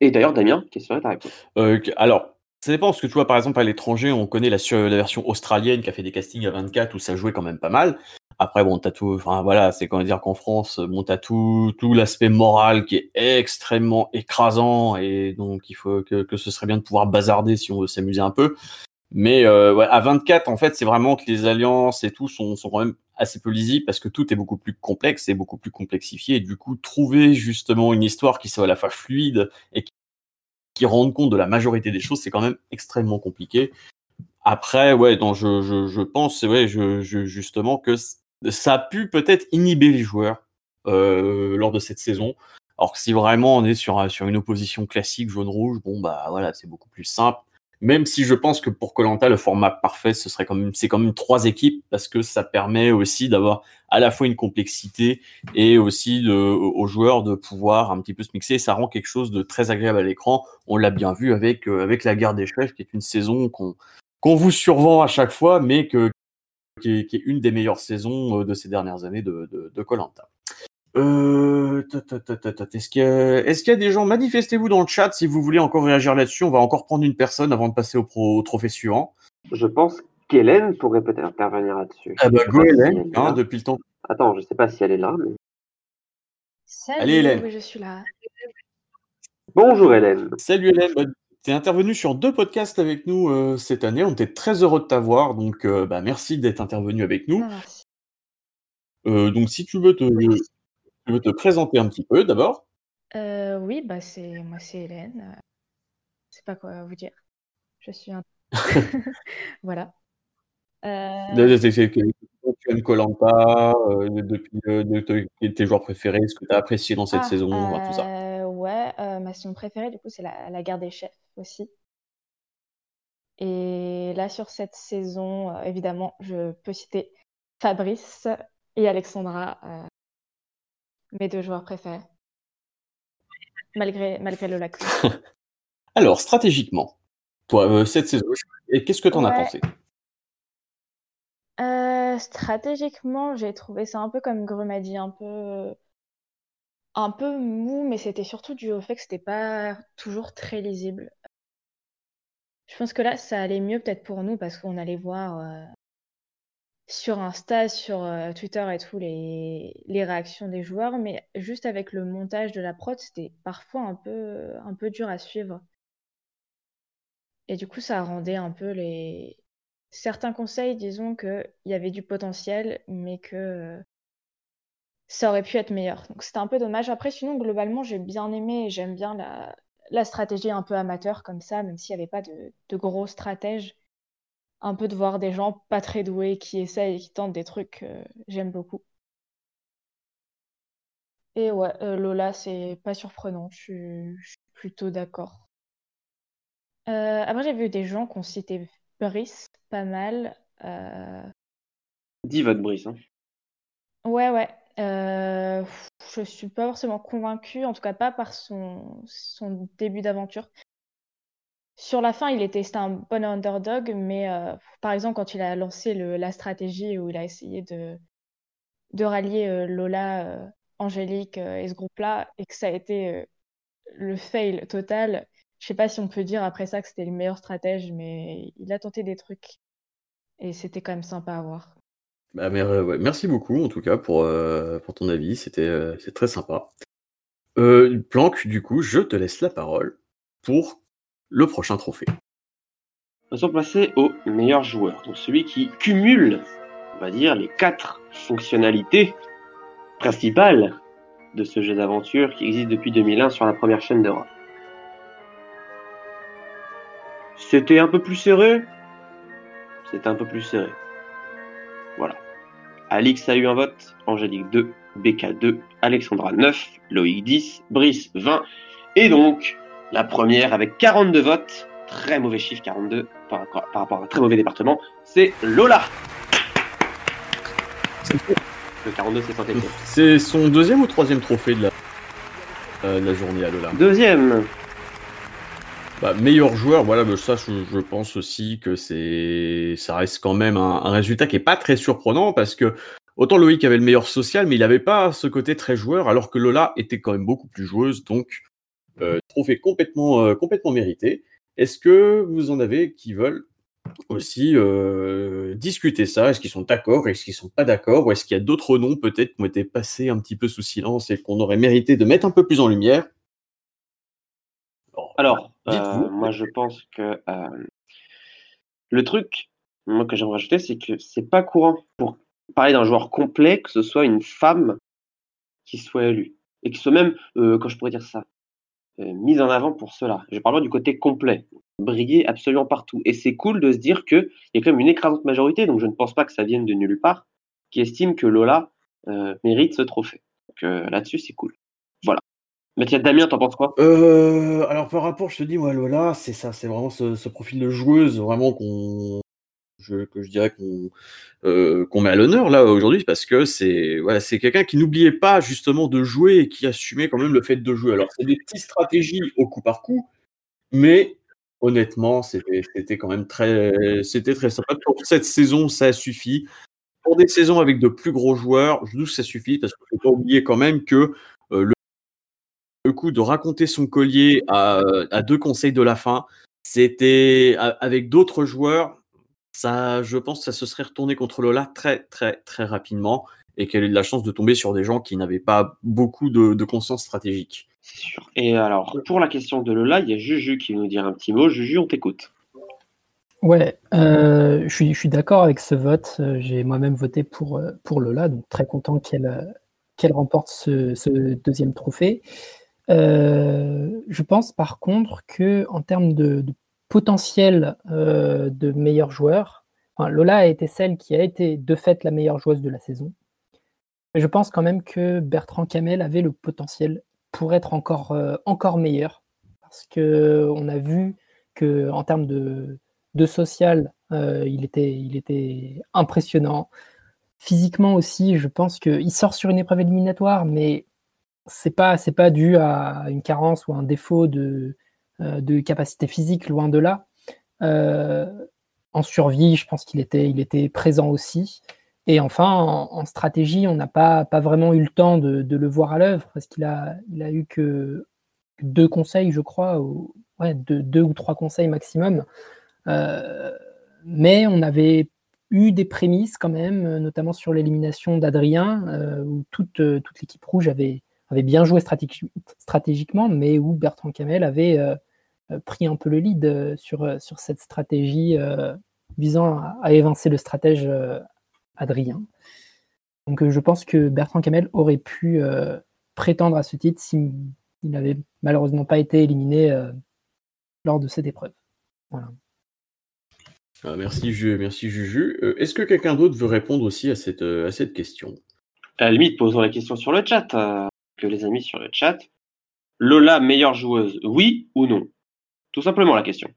Et d'ailleurs, Damien, quelle serait ta réponse? Euh, alors, ça dépend, parce que tu vois, par exemple, à l'étranger, on connaît la, version australienne qui a fait des castings à 24 où ça jouait quand même pas mal. Après, bon, t'as tout, enfin voilà, c'est comment dire qu'en France, bon, t'as tout, tout l'aspect moral qui est extrêmement écrasant et donc il faut que, ce serait bien de pouvoir bazarder si on veut s'amuser un peu. Mais euh, à 24, en fait, c'est vraiment que les alliances et tout sont, sont quand même assez peu lisibles parce que tout est beaucoup plus complexe et beaucoup plus complexifié. Et du coup, trouver justement une histoire qui soit à la fois fluide et qui qui rendent compte de la majorité des choses, c'est quand même extrêmement compliqué. Après, ouais, donc je, je, je pense, ouais, je, justement que ça a pu peut-être inhiber les joueurs euh, lors de cette saison. Alors que si vraiment on est sur, sur une opposition classique jaune-rouge, bon bah voilà, c'est beaucoup plus simple. Même si je pense que pour Colanta, le format parfait, ce serait quand même, c'est quand même trois équipes parce que ça permet aussi d'avoir à la fois une complexité et aussi de, aux joueurs de pouvoir un petit peu se mixer. Ça rend quelque chose de très agréable à l'écran. On l'a bien vu avec, euh, avec la guerre des chefs, qui est une saison qu'on qu'on vous survend à chaque fois, mais que, qui, est, une des meilleures saisons euh, de ces dernières années de, de, de Koh-Lanta. Euh, Est-ce qu'il y, a- y des gens Manifestez-vous dans le chat si vous voulez encore réagir là-dessus. On va encore prendre une personne avant de passer au, pro, au trophée suivant. Je pense qu'Hélène pourrait peut-être intervenir là-dessus. Ah bah go si Hélène, hein, depuis le temps. Attends, je sais pas si elle est là, mais... Salut, Allez, Hélène. oui, je suis là. Bonjour Hélène. Salut Hélène, bah, tu es intervenue sur deux podcasts avec nous euh, cette année. On était très heureux de t'avoir, donc euh, bah, merci d'être intervenue avec nous. Ah, merci. Euh, donc si tu veux te, tu veux te présenter un petit peu d'abord? Euh, oui, bah c'est moi, c'est Hélène. Euh, Je sais pas quoi vous dire. Je suis un. Voilà. Euh, Tu aimes Colanta depuis euh, de, tes joueurs préférés, ce que tu as apprécié dans cette ah, saison, voilà, tout ça. euh, ouais, euh, ma saison préférée, du coup, c'est la, la guerre des chefs aussi. Et là, sur cette saison, euh, évidemment, je peux citer Fabrice et Alexandra, euh, mes deux joueurs préférés. Malgré, malgré le lac. Alors, stratégiquement, toi, euh, cette saison, et qu'est-ce que tu en as pensé? Euh, stratégiquement, j'ai trouvé ça un peu comme Grum a dit, un peu, un peu mou, mais c'était surtout dû au fait que c'était pas toujours très lisible. Je pense que là, ça allait mieux peut-être pour nous parce qu'on allait voir euh, sur Insta, sur euh, Twitter et tout les, les réactions des joueurs, mais juste avec le montage de la prod, c'était parfois un peu, un peu dur à suivre. Et du coup, ça rendait un peu les, certains conseils, disons qu'il y avait du potentiel, mais que ça aurait pu être meilleur. Donc c'était un peu dommage. Après, sinon, globalement, j'ai bien aimé et j'aime bien la, la, stratégie un peu amateur comme ça, même s'il n'y avait pas de, de, gros stratèges. Un peu de voir des gens pas très doués qui essayent et qui tentent des trucs, euh, j'aime beaucoup. Et ouais, euh, Lola, c'est pas surprenant, je suis, je suis plutôt d'accord. Euh, après, j'ai vu des gens qui ont cité Brice pas mal. Euh... Dis votre Brice. Hein. Ouais, ouais. Euh, je suis pas forcément convaincue, en tout cas pas par son, son début d'aventure. Sur la fin, il était un bon underdog, mais euh, par exemple, quand il a lancé la stratégie où il a essayé de, de rallier euh, Lola, euh, Angélique et ce groupe-là, et que ça a été le fail total, je sais pas si on peut dire après ça que c'était le meilleur stratège, mais il a tenté des trucs et c'était quand même sympa à voir. Bah, merci beaucoup en tout cas pour, pour ton avis, c'était très sympa. Planck, du coup, je te laisse la parole pour le prochain trophée. Nous sommes passés au meilleur joueur, donc celui qui cumule, on va dire, les quatre fonctionnalités principales de ce jeu d'aventure qui existe depuis 2001 sur la première chaîne d'Europe. C'était un peu plus serré? C'était un peu plus serré. Voilà. Alix a eu un vote, Angélique 2, BK 2, Alexandra 9, Loïc 10, Brice 20. Et donc, la première avec 42 votes, très mauvais chiffre 42 par, par rapport à un très mauvais département, c'est Lola. Le 42, c'est saint C'est son deuxième ou troisième trophée de la, euh, de la journée à Lola? Deuxième. Bah, meilleur joueur, voilà, bah, ça, je, je, pense aussi que c'est, ça reste quand même un, un, résultat qui est pas très surprenant parce que autant Loïc avait le meilleur social, mais il avait pas ce côté très joueur, alors que Lola était quand même beaucoup plus joueuse, donc trophée complètement, euh, complètement mérité. Est-ce que vous en avez qui veulent aussi euh, discuter ça? Est-ce qu'ils sont d'accord? Est-ce qu'ils sont pas d'accord? Ou est-ce qu'il y a d'autres noms peut-être qui ont été passés un petit peu sous silence et qu'on aurait mérité de mettre un peu plus en lumière? Alors, euh, moi je pense que euh, le truc, moi que j'aimerais rajouter, c'est que c'est pas courant pour parler d'un joueur complet que ce soit une femme qui soit élue. Et qui soit même, euh, quand je pourrais dire ça, euh, mise en avant pour cela. Je parle du côté complet, briller absolument partout. Et c'est cool de se dire qu'il y a quand même une écrasante majorité, donc je ne pense pas que ça vienne de nulle part, qui estime que Lola euh, mérite ce trophée. Donc là-dessus, c'est cool. Voilà. Mathias Damien, t'en penses quoi? Euh, Alors par rapport, je te dis, moi, Lola, c'est ça, c'est vraiment ce, ce, profil de joueuse vraiment qu'on, je, que je dirais qu'on euh, qu'on met à l'honneur là aujourd'hui parce que c'est voilà, c'est quelqu'un qui n'oubliait pas justement de jouer et qui assumait quand même le fait de jouer. Alors c'est des petites stratégies au coup par coup, mais honnêtement, c'était quand même très c'était très sympa. Pour cette saison, ça suffit. Pour des saisons avec de plus gros joueurs, je trouve que ça suffit parce qu'il faut pas oublier quand même que euh, le le coup de raconter son collier à deux conseils de la fin, c'était avec d'autres joueurs, ça, je pense, que ça se serait retourné contre Lola très, très, très rapidement et qu'elle ait de la chance de tomber sur des gens qui n'avaient pas beaucoup de, de conscience stratégique. C'est sûr. Et alors, pour la question de Lola, il y a Juju qui veut nous dire un petit mot. Juju, on t'écoute. Ouais, euh, je suis, je suis d'accord avec ce vote. J'ai moi-même voté pour, pour Lola, donc très content qu'elle qu'elle remporte ce, ce, deuxième trophée. Euh, je pense par contre que en termes de, de potentiel euh, de meilleur joueur, Lola a été celle qui a été de fait la meilleure joueuse de la saison. Je pense quand même que Bertrand Camel avait le potentiel pour être encore, euh, meilleur. Parce que on a vu que en termes de, social, euh, il, était, impressionnant. Physiquement aussi, je pense qu'il sort sur une épreuve éliminatoire, mais c'est pas pas dû à une carence ou un défaut de, de capacité physique, loin de là. Euh, en survie, je pense qu'il était, il était présent aussi. Et enfin, en, stratégie, on n'a pas, pas vraiment eu le temps de, le voir à l'œuvre parce qu'il a, il a eu que deux conseils, je crois, ou, ouais, deux, ou trois conseils maximum. Euh, mais on avait eu des prémices quand même, euh, notamment sur l'élimination d'Adrien, euh, où toute, euh, toute l'équipe rouge avait, avait bien joué stratégi- stratégiquement, mais où Bertrand Camel avait euh, euh, pris un peu le lead euh, sur, euh, sur cette stratégie euh, visant à, à évincer le stratège euh, Adrien. Donc euh, je pense que Bertrand Camel aurait pu euh, prétendre à ce titre s'il il n'avait malheureusement pas été éliminé euh, lors de cette épreuve. Voilà. Ah, merci, Ju- merci Juju. Euh, Est-ce que quelqu'un d'autre veut répondre aussi à cette, euh, à cette question? À la limite, posons la question sur le chat, euh, que les amis sur le chat. Lola, meilleure joueuse, oui ou non? Tout simplement la question.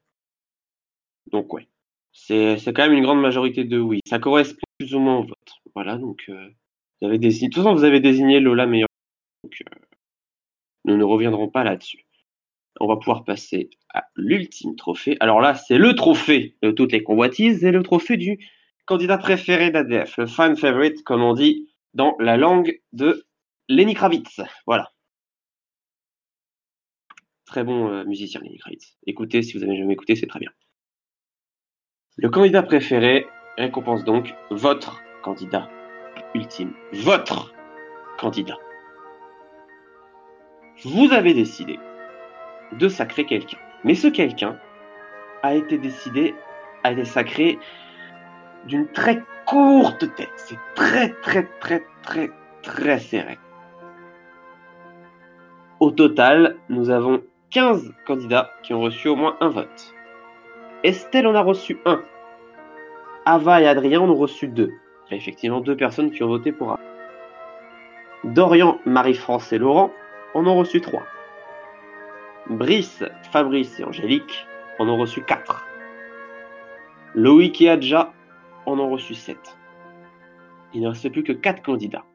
Donc, ouais. C'est c'est quand même une grande majorité de oui. Ça correspond plus ou moins au vote. Voilà, donc, euh, vous avez désigné. De toute façon, vous avez désigné Lola meilleure. Donc, euh, nous ne reviendrons pas là-dessus. On va pouvoir passer à l'ultime trophée. Alors là, c'est le trophée de toutes les convoitises et le trophée du candidat préféré d'ADF, le fan favorite, comme on dit dans la langue de Lenny Kravitz. Voilà. Très bon euh, musicien, Lenny Kravitz. Écoutez, si vous avez jamais écouté, c'est très bien. Le candidat préféré récompense donc votre candidat ultime. Votre candidat. Vous avez décidé de sacrer quelqu'un. Mais ce quelqu'un a été décidé, a été sacré d'une très courte tête. C'est très très très très très serré. Au total, nous avons 15 candidats qui ont reçu au moins un vote. Estelle en a reçu un. Ava et Adrien en ont reçu deux. Il y a effectivement deux personnes qui ont voté pour Ava. Dorian, Marie-France et Laurent en ont reçu trois. Brice, Fabrice et Angélique en ont reçu quatre. Loïc et Adja en ont reçu sept. Il ne reste plus que quatre candidats.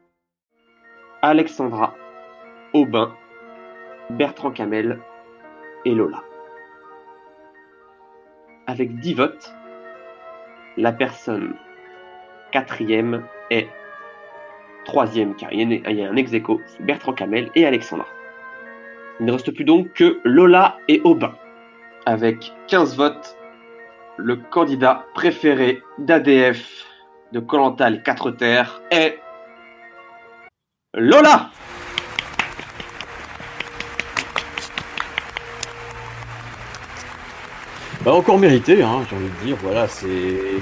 Alexandra, Aubin, Bertrand Camel et Lola. Avec 10 votes, la personne quatrième est troisième car il y a un- ex aequo, Bertrand Camel et Alexandra. Il ne reste plus donc que Lola et Aubin. Avec 15 votes, le candidat préféré d'ADF de Colantal 4 terres est Lola Bah, encore mérité, hein, j'ai envie de dire. Voilà, c'est,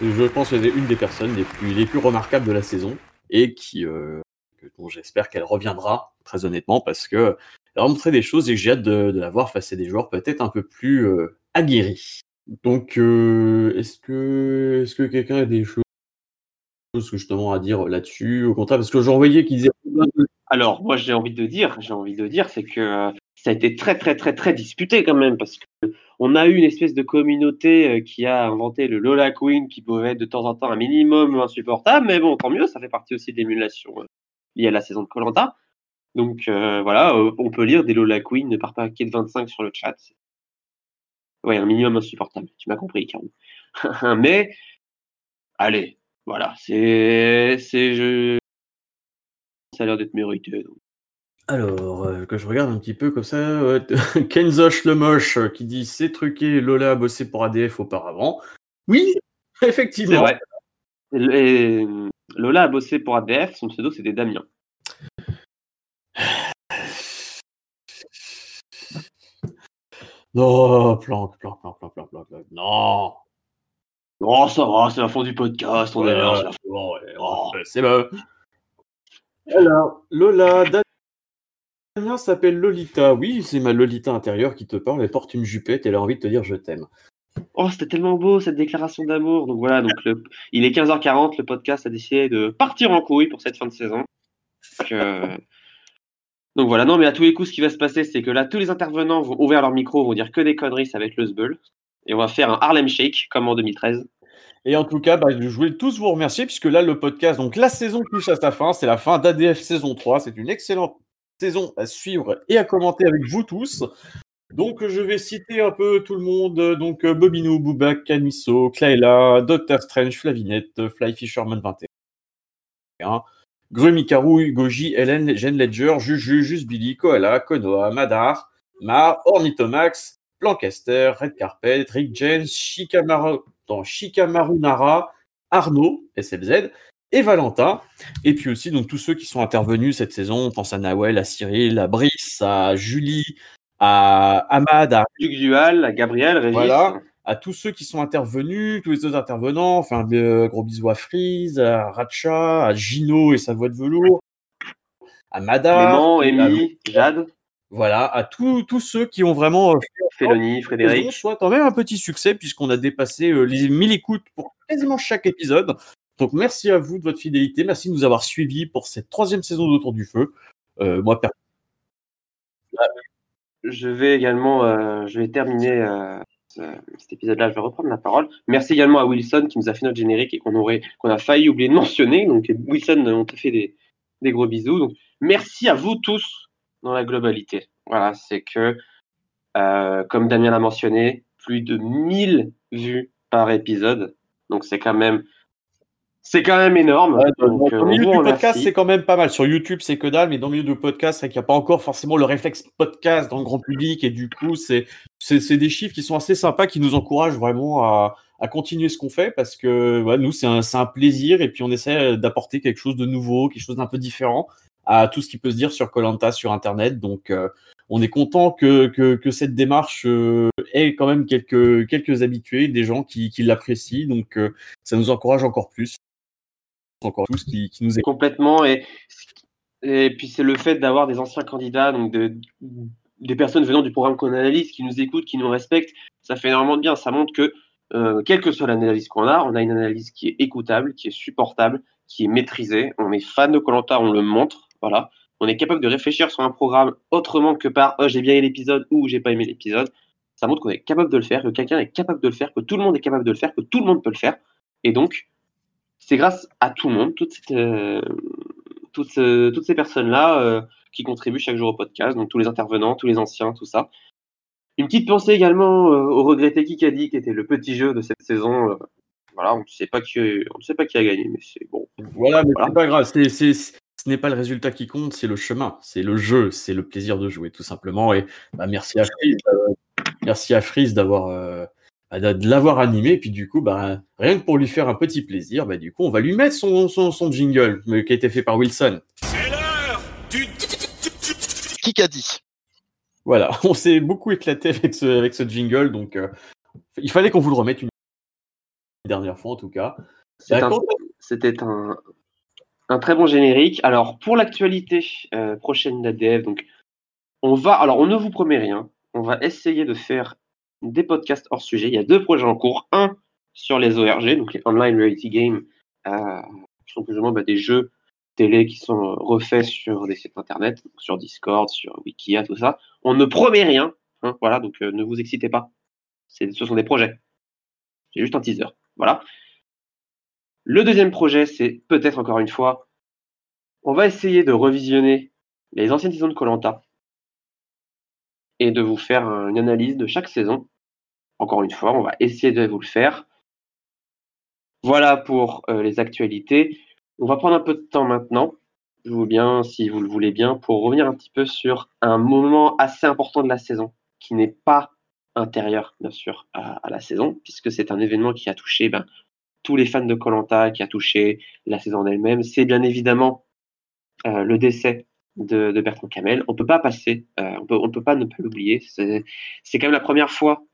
je pense, une des personnes les plus, les plus remarquables de la saison et qui, euh, dont j'espère qu'elle reviendra, très honnêtement, parce que elle a montré des choses et j'ai hâte de, de la voir face à des joueurs peut-être un peu plus euh, aguerris. Donc, euh, est-ce que, est-ce que quelqu'un a des choses justement à dire là-dessus? Au contraire, parce que j'en voyais qu'ils disaient Alors, moi, j'ai envie de dire, j'ai envie de dire, c'est que euh, ça a été très, très, très, très disputé quand même, parce que on a eu une espèce de communauté euh, qui a inventé le Lola Queen, qui pouvait être de temps en temps un minimum insupportable, mais bon, tant mieux, ça fait partie aussi de l'émulation euh, liée à la saison de Colanta. Donc euh, voilà, on peut lire des Lola Queen par paquet de 25 sur le chat. Ouais, un minimum insupportable. Tu m'as compris, Caro. mais allez, voilà, c'est, c'est, je, ça a l'air d'être mérité. donc. Alors, euh, que je regarde un petit peu comme ça, ouais, Kenzosh le moche euh, qui dit c'est truqué, Lola a bossé pour ADF auparavant. Oui, C'est effectivement. vrai. Et Lola a bossé pour ADF, son pseudo c'était Damien. Non, planque, planque, planque, planque, planque, planque, planque. Non. Oh, ça va, c'est la fin du podcast, on est là, c'est la fin. bon, ouais, ouais, c'est bon. Alors, Lola, Damien s'appelle Lolita. Oui, c'est ma Lolita intérieure qui te parle. Elle porte une jupette et elle a envie de te dire je t'aime. Oh, c'était tellement beau cette déclaration d'amour. Donc voilà, donc le- il est 15h40, le podcast a décidé de partir en couille pour cette fin de saison. Donc, euh, donc voilà, non mais à tous les coups, ce qui va se passer, c'est que là, tous les intervenants vont ouvrir leur micro, vont dire que des conneries, ça va être le zbeul. Et on va faire un Harlem Shake, comme en 2013. Et en tout cas, bah, je voulais tous vous remercier puisque là, le podcast, donc la saison touche à sa fin. C'est la fin d'ADF saison 3. C'est une excellente saison à suivre et à commenter avec vous tous. Donc, je vais citer un peu tout le monde. Donc, euh, Bobinou, Boubac, Canisso, Clayla, Doctor Strange, Flavinette, Fly Fisherman 21. hein. Grumikaru, Goji, Hélène, Jen Ledger, Juju, Just Billy, Koala, Konoha, Madar, Mar, Ornithomax, Lancaster, Red Carpet, Rick James, Shikamaru, dans Shikamaru Nara, Arnaud, SLZ, et Valentin. Et puis aussi, donc, tous ceux qui sont intervenus cette saison, on pense à Nawel, à Cyril, à Brice, à Julie, à Ahmad, à Luc Dual, à Gabriel, Régis. voilà, à tous ceux qui sont intervenus, tous les autres intervenants, enfin, un gros bisou à Freeze, à Ratcha, à Gino et sa voix de velours, à Madar, Clément, à- Amy, Jade, voilà, à tous tous ceux qui ont vraiment euh, que Frédéric. soit quand même un petit succès puisqu'on a dépassé euh, les 1000 écoutes pour quasiment chaque épisode. Donc merci à vous de votre fidélité, merci de nous avoir suivis pour cette troisième saison d'Autour du Feu. Euh, moi, Je vais également, euh, je vais terminer euh, ce- cet épisode-là. Je vais reprendre la parole. Merci également à Wilson qui nous a fait notre générique et qu'on aurait, qu'on a failli oublier de mentionner. Donc Wilson, on te fait des, des gros bisous. Donc merci à vous tous dans la globalité. Voilà, c'est que, euh, comme Damien l'a mentionné, plus de 1000 vues par épisode. Donc c'est quand même, c'est quand même énorme. Ouais, dans, Donc, euh, milieu du podcast, c'est quand même pas mal. Sur YouTube, c'est que dalle, mais dans le milieu du podcast, c'est qu'il n'y a pas encore forcément le réflexe podcast dans le grand public. Et du coup, c'est des chiffres qui sont assez sympas, qui nous encouragent vraiment à, à continuer ce qu'on fait parce que ouais, nous, c'est un, plaisir. Et puis, on essaie d'apporter quelque chose de nouveau, quelque chose d'un peu différent à tout ce qui peut se dire sur Colanta sur Internet. Donc, euh, on est content que, que, que cette démarche euh, ait quand même quelques, quelques habitués, des gens qui, qui l'apprécient. Donc, euh, ça nous encourage encore plus. Encore tous qui, qui nous écoutent. Complètement. Et, et puis, c'est le fait d'avoir des anciens candidats, donc de, des personnes venant du programme qu'on analyse, qui nous écoutent, qui nous respectent. Ça fait énormément de bien. Ça montre que, euh, quelle que soit l'analyse qu'on a, on a une analyse qui est écoutable, qui est supportable, qui est maîtrisée. On est fan de Colanta, on le montre. Voilà. On est capable de réfléchir sur un programme autrement que par oh, j'ai bien aimé l'épisode ou j'ai pas aimé l'épisode. Ça montre qu'on est capable de le faire, que quelqu'un est capable de le faire, que tout le monde est capable de le faire, que tout le monde peut le faire. Et donc, c'est grâce à tout le monde, toute cette, euh, toutes, euh, toutes ces personnes-là euh, qui contribuent chaque jour au podcast, donc tous les intervenants, tous les anciens, tout ça. Une petite pensée également euh, au regretté Kikadi, qui était le petit jeu de cette saison. euh, voilà, on ne sait pas qui, on ne sait pas qui a gagné, mais c'est bon. Voilà, mais c'est pas grave. C'est, c'est, ce n'est pas le résultat qui compte, c'est le chemin, c'est le jeu, c'est le plaisir de jouer, tout simplement. Et bah, merci à Freeze, euh, merci à Freeze d'avoir, de de l'avoir animé. Et puis du coup, bah, rien que pour lui faire un petit plaisir, bah, du coup, on va lui mettre son, son, son jingle euh, qui a été fait par Wilson. Qui a dit? Voilà, on s'est beaucoup éclaté avec ce, avec ce jingle, donc euh, il fallait qu'on vous le remette une dernière fois en tout cas. C'est Bah, un- C'était un, un très bon générique. Alors, pour l'actualité euh, prochaine d'ADF, donc, on va, alors, on ne vous promet rien. On va essayer de faire des podcasts hors sujet. Il y a deux projets en cours. Un sur les ORG, donc les Online Reality Games, euh, qui sont plus ou moins bah, des jeux télé qui sont refaits sur des sites internet, sur Discord, sur Wikia, tout ça. On ne promet rien. hein, voilà, donc euh, ne vous excitez pas. Ce sont des projets. C'est juste un teaser. Voilà. Le deuxième projet, c'est peut-être encore une fois, on va essayer de revisionner les anciennes saisons de Colanta et de vous faire une analyse de chaque saison. Encore une fois, on va essayer de vous le faire. Voilà pour euh, les actualités. On va prendre un peu de temps maintenant, je vous bien, si vous le voulez bien, pour revenir un petit peu sur un moment assez important de la saison, qui n'est pas intérieur, bien sûr, à, la saison, puisque c'est un événement qui a touché ben, tous les fans de Colanta, qui a touché la saison elle-même. C'est bien évidemment euh, le décès de, Bertrand Camel. On peut pas passer, euh, on peut, on peut pas ne pas l'oublier. C'est quand même la première fois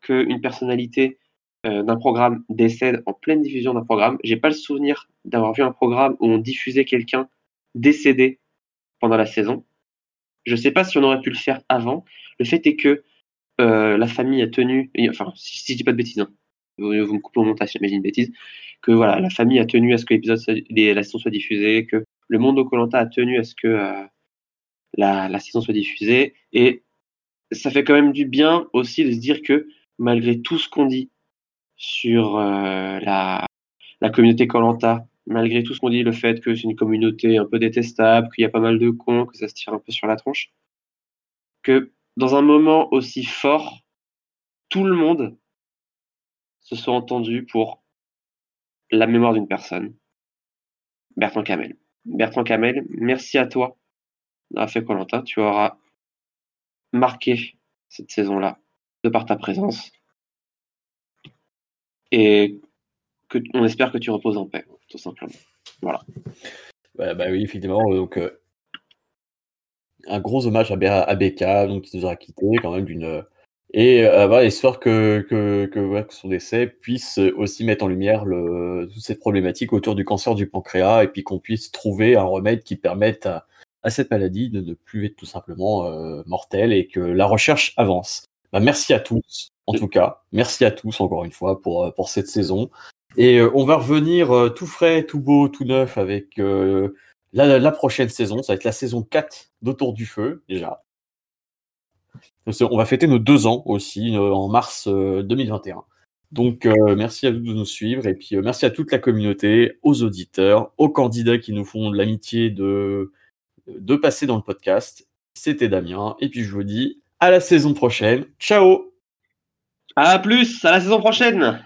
qu'une personnalité euh, d'un programme décède en pleine diffusion d'un programme. J'ai pas le souvenir d'avoir vu un programme où on diffusait quelqu'un décédé pendant la saison. Je sais pas si on aurait pu le faire avant. Le fait est que euh, la famille a tenu, enfin, si, si je dis pas de bêtises, hein, vous, vous me coupez au montage, j'imagine une bêtise, que voilà, la famille a tenu à ce que l'épisode, la saison soit diffusée, que le monde de Colanta a tenu à ce que euh, la, la saison soit diffusée, et ça fait quand même du bien aussi de se dire que malgré tout ce qu'on dit sur euh, la, la communauté Colanta, malgré tout ce qu'on dit, le fait que c'est une communauté un peu détestable, qu'il y a pas mal de cons, que ça se tire un peu sur la tronche, que dans un moment aussi fort, tout le monde se soit entendu pour la mémoire d'une personne. Bertrand Camel. Bertrand Camel, merci à toi d'avoir fait Colanta. Tu auras marqué cette saison-là de par ta présence. Et on espère que tu reposes en paix, tout simplement. Voilà. Bah, bah oui, effectivement. Euh, un gros hommage à, B- BK, donc, qui nous aura quitté quand même d'une. Et euh, voilà, histoire que, que, que, ouais, que son décès puisse aussi mettre en lumière le, toute cette problématique autour du cancer du pancréas et puis qu'on puisse trouver un remède qui permette à, à cette maladie de ne plus être tout simplement euh, mortelle et que la recherche avance. Bah, merci à tous, en tout cas. Merci à tous encore une fois pour, euh, pour cette saison. Et euh, on va revenir euh, tout frais, tout beau, tout neuf avec euh, la, la prochaine saison. Ça va être la saison 4 d'Autour du Feu, déjà. On va fêter nos deux ans aussi euh, en mars euh, 2021. Donc euh, merci à vous de nous suivre et puis euh, merci à toute la communauté, aux auditeurs, aux candidats qui nous font l'amitié de, de passer dans le podcast. C'était Damien et puis je vous dis à la saison prochaine. Ciao À plus, à la saison prochaine